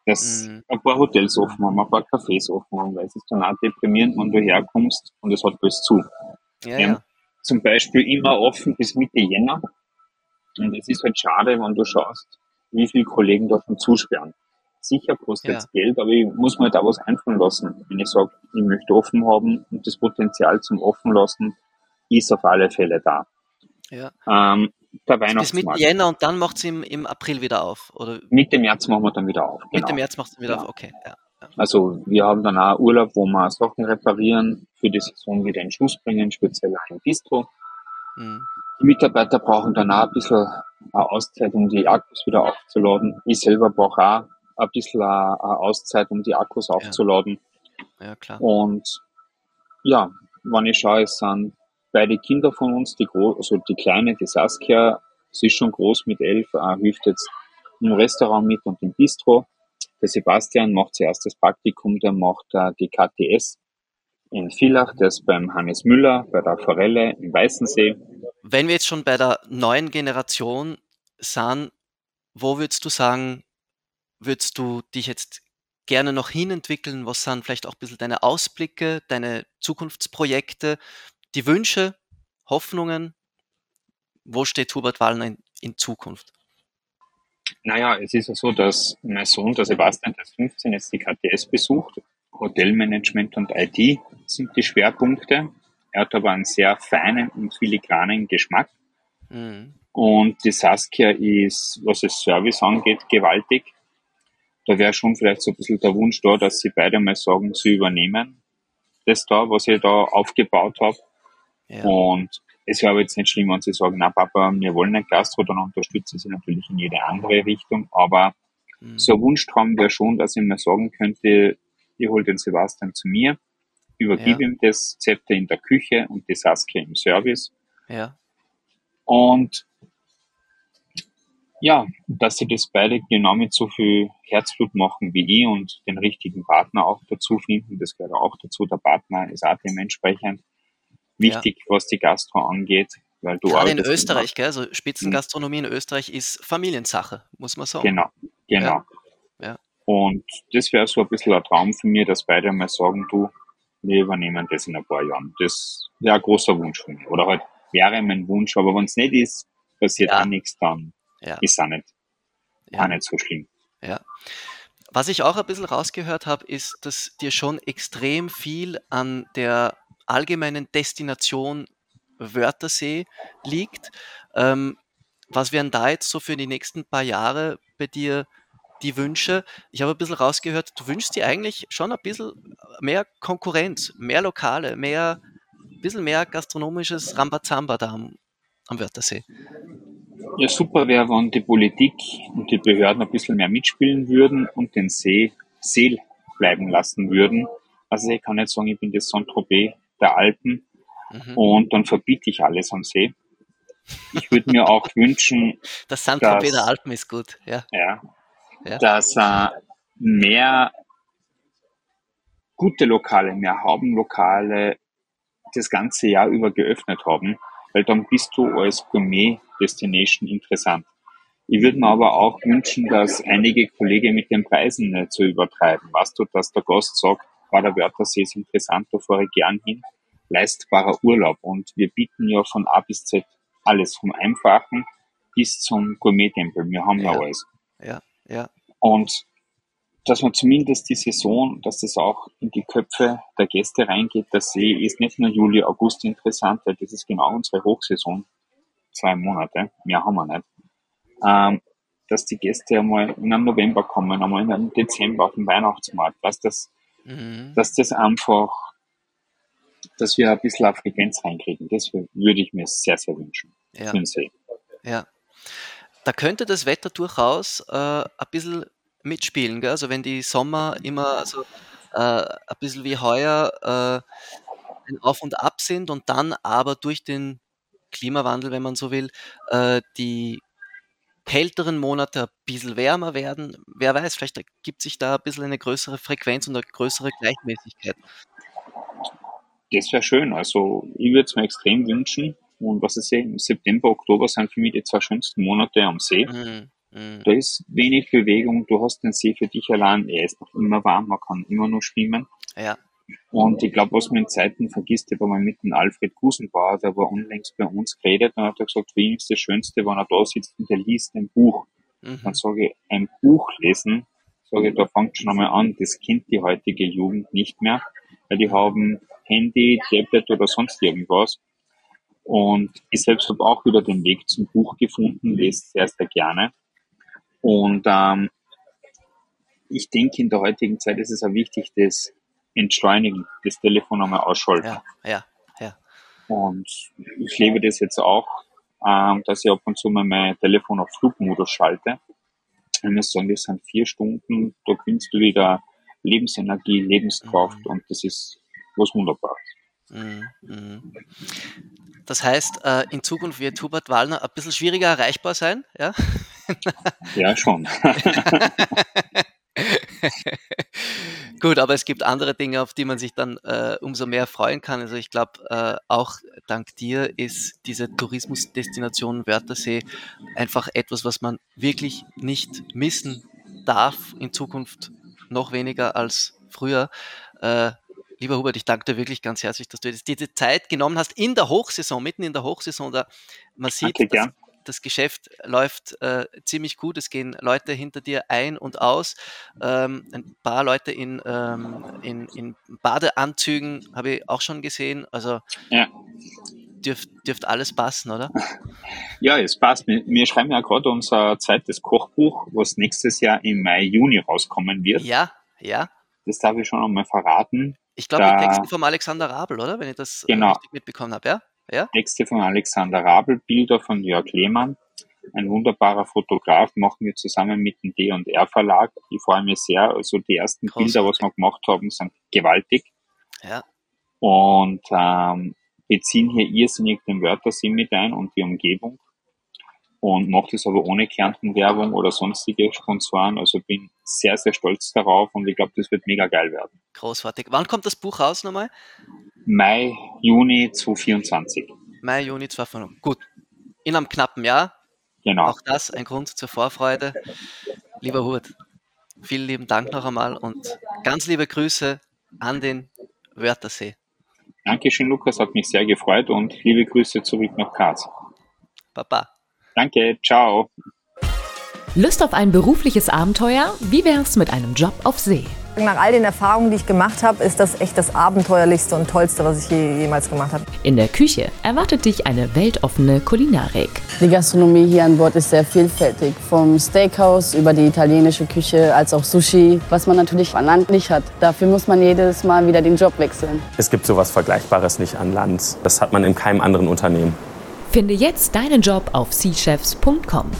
dass Mhm. ein paar Hotels offen haben, ein paar Cafés offen haben, weil es ist dann auch deprimierend, wenn du herkommst und es hat alles zu. Ja, ja. zum Beispiel immer offen bis Mitte Jänner. Und es ist halt schade, wenn du schaust, wie viele Kollegen schon zusperren. sicher, kostet Ja. Geld, aber ich muss mir da was einfallen lassen. Wenn ich sage, ich möchte offen haben und das Potenzial zum offen lassen ist auf alle Fälle da. Ja. Ähm, der Bis Mitte Weihnachtsmarkt. Jänner und dann macht es im, im April wieder auf. Oder Mitte März machen wir dann wieder auf. Mitte genau. März macht es wieder Ja. auf. Okay. Ja. Also wir haben dann auch Urlaub, wo wir Sachen reparieren, für die Saison wieder in Schuss bringen, speziell auch im Bistro. Mhm. Die Mitarbeiter brauchen dann auch ein bisschen eine Auszeit, um die Akkus wieder aufzuladen. Ich selber brauche auch ein bisschen eine Auszeit, um die Akkus aufzuladen. ja, klar. Und ja, wenn ich schaue, es sind beide Kinder von uns, die gro also die kleine, die Saskia, sie ist schon groß mit elf, äh, hilft jetzt im Restaurant mit und im Bistro. Der Sebastian macht zuerst das Praktikum, der macht äh, die KTS in Villach, ist beim Hannes Müller, bei der Forelle im Weißensee. Wenn wir jetzt schon bei der neuen Generation sind, wo würdest du sagen, würdest du dich jetzt gerne noch hinentwickeln? Was sind vielleicht auch ein bisschen deine Ausblicke, deine Zukunftsprojekte, die Wünsche, Hoffnungen? Wo steht Hubert Wallner in, in Zukunft? Naja, es ist ja so, dass mein Sohn, der Sebastian, der ist 15, jetzt die KTS besucht. Hotelmanagement und IT sind die Schwerpunkte. Er hat aber einen sehr feinen und filigranen Geschmack. Mhm. Und die Saskia ist, was das Service angeht, gewaltig. Da wäre schon vielleicht so ein bisschen der Wunsch da, dass sie beide mal sagen, sie übernehmen das da, was ich da aufgebaut habe. Ja. Und es wäre aber jetzt nicht schlimm, wenn sie sagen, na Papa, wir wollen ein Gastro, dann unterstützen sie natürlich in jede andere Richtung. Aber Mhm. so ein Wunschtraum wäre schon, dass ich mir sagen könnte, ich hole den Sebastian zu mir, übergebe Ja. ihm das Zepter in der Küche und die Saskia im Service. Ja. Und ja, dass sie das beide genau mit so viel Herzblut machen wie ich und den richtigen Partner auch dazu finden, das gehört auch dazu. Der Partner ist auch dementsprechend wichtig, was die Gastro angeht, weil du Gerade in arbeitest Österreich, gell? Also Spitzengastronomie in Österreich ist Familiensache, muss man sagen. Genau, genau. Ja. Und das wäre so ein bisschen ein Traum für mich, dass beide mal sagen, du, wir übernehmen das in ein paar Jahren. Das wäre ein großer Wunsch von mir. Oder halt wäre mein Wunsch, aber wenn es nicht ist, passiert Ja. auch nichts, dann Ja. ist auch nicht, Ja. auch nicht so schlimm. Ja. Was ich auch ein bisschen rausgehört habe, ist, dass dir schon extrem viel an der allgemeinen Destination Wörthersee liegt. Ähm, was wären da jetzt so für die nächsten paar Jahre bei dir die Wünsche? Ich habe ein bisschen rausgehört, du wünschst dir eigentlich schon ein bisschen mehr Konkurrenz, mehr Lokale, mehr, ein bisschen mehr gastronomisches Rambazamba da am, am Wörthersee. Ja, super wäre, wenn die Politik und die Behörden ein bisschen mehr mitspielen würden und den See Seel bleiben lassen würden. Also ich kann nicht sagen, ich bin das Saint-Tropez der Alpen Mhm. und dann verbiete ich alles am See. Ich würde mir auch wünschen, Das das- der Alpen ist gut, ja. ja, Ja. dass äh, mehr gute Lokale, mehr Haubenlokale das ganze Jahr über geöffnet haben, weil dann bist du als Gourmet-Destination interessant. Ich würde mir aber auch wünschen, dass einige Kollegen mit den Preisen nicht so übertreiben. Weißt du, dass der Gast sagt, war der Wörthersee ist interessant, da fahre ich gern hin, leistbarer Urlaub. Und wir bieten ja von A bis Z alles, vom Einfachen bis zum Gourmet-Tempel. Wir haben ja, Ja. alles. Ja, ja, Und dass man zumindest die Saison, dass das auch in die Köpfe der Gäste reingeht, der See ist nicht nur Juli, August interessant, weil das ist genau unsere Hochsaison. Zwei Monate, mehr haben wir nicht. Ähm, dass die Gäste einmal in einem November kommen, einmal in einem Dezember auf dem Weihnachtsmarkt, dass das, mhm. dass das einfach, dass wir ein bisschen auf Frequenz reinkriegen. Das würde ich mir sehr, sehr wünschen. ja. Ja. Da könnte das Wetter durchaus äh, ein bisschen mitspielen. Gell? Also wenn die Sommer immer also, äh, ein bisschen wie heuer äh, Auf und Ab sind und dann aber durch den Klimawandel, wenn man so will, äh, die kälteren Monate ein bisschen wärmer werden. Wer weiß, vielleicht ergibt sich da ein bisschen eine größere Frequenz und eine größere Gleichmäßigkeit. Das wäre schön. Also ich würde es mir extrem wünschen. Und was ich sehe, im September, Oktober sind für mich die zwei schönsten Monate am See. Mhm. Mhm. Da ist wenig Bewegung, du hast den See für dich allein, er ist noch immer warm, man kann immer nur schwimmen. Ja, Und ich glaube, was man in Zeiten vergisst, ich habe mal mit dem Alfred Gusenbauer, der war unlängst bei uns geredet und hat er gesagt, für ihn ist das Schönste, wenn er da sitzt und er liest ein Buch. mhm. Dann sage ich, ein Buch lesen sage ich, da fängt schon einmal an, das kennt die heutige Jugend nicht mehr, weil die haben Handy, Tablet oder sonst irgendwas. Und ich selbst habe auch wieder den Weg zum Buch gefunden, lese sehr, sehr gerne. Und ähm, ich denke, in der heutigen Zeit ist es auch wichtig, das Entschleunigen, das Telefon einmal ausschalten. Ja, ja, ja. Und ich lebe das jetzt auch, ähm, dass ich ab und zu mal mein Telefon auf Flugmodus schalte. Ich muss sagen, das sind vier Stunden, da gewinnst du wieder Lebensenergie, Lebenskraft Mhm. und das ist was Wunderbares. Mhm, mhm. Das heißt, äh, in Zukunft wird Hubert Wallner ein bisschen schwieriger erreichbar sein, ja? Ja, schon. Gut, aber es gibt andere Dinge, auf die man sich dann äh, umso mehr freuen kann. Also ich glaube, äh, auch dank dir ist diese Tourismusdestination Wörthersee einfach etwas, was man wirklich nicht missen darf, in Zukunft noch weniger als früher. Äh, lieber Hubert, ich danke dir wirklich ganz herzlich, dass du dir diese Zeit genommen hast in der Hochsaison, mitten in der Hochsaison. Da man sieht, Danke, dass, gern. Das Geschäft läuft äh, ziemlich gut. Es gehen Leute hinter dir ein und aus. Ähm, ein paar Leute in, ähm, in, in Badeanzügen habe ich auch schon gesehen. Also Ja. dürft, dürft alles passen, oder? Ja, es passt. Wir, wir schreiben ja gerade unser zweites Kochbuch, was nächstes Jahr im Mai, Juni rauskommen wird. Ja, ja. Das darf ich schon einmal verraten. Ich glaube, die Texte vom Alexander Rabel, oder? Wenn ich das äh, Genau. richtig mitbekommen habe, ja? Ja? Texte von Alexander Rabel, Bilder von Jörg Lehmann. Ein wunderbarer Fotograf, machen wir zusammen mit dem D&R Verlag. Ich freue mich sehr. Also die ersten Großartig. Bilder, was wir gemacht haben, sind gewaltig. Ja. Und ähm, beziehen hier irrsinnig den Wörthersee mit ein und die Umgebung. Und macht es aber ohne Kärnten-Werbung oder sonstige Sponsoren. Also bin sehr, sehr stolz darauf und ich glaube, das wird mega geil werden. Großartig. Wann kommt das Buch raus nochmal? Mai, Juni 2024. Mai, Juni 2005. Gut. In einem knappen Jahr. Genau. Auch das ein Grund zur Vorfreude. Lieber Hubert, vielen lieben Dank noch einmal und ganz liebe Grüße an den Wörthersee. Dankeschön, Lukas, hat mich sehr gefreut und liebe Grüße zurück nach Graz. Baba. Danke, ciao. Lust auf ein berufliches Abenteuer? Wie wär's mit einem Job auf See? Nach all den Erfahrungen, die ich gemacht habe, ist das echt das abenteuerlichste und tollste, was ich je, jemals gemacht habe. In der Küche erwartet dich eine weltoffene Kulinarik. Die Gastronomie hier an Bord ist sehr vielfältig. Vom Steakhouse über die italienische Küche als auch Sushi, was man natürlich an Land nicht hat. Dafür muss man jedes Mal wieder den Job wechseln. Es gibt sowas Vergleichbares nicht an Land. Das hat man in keinem anderen Unternehmen. Finde jetzt deinen Job auf seachefs.com.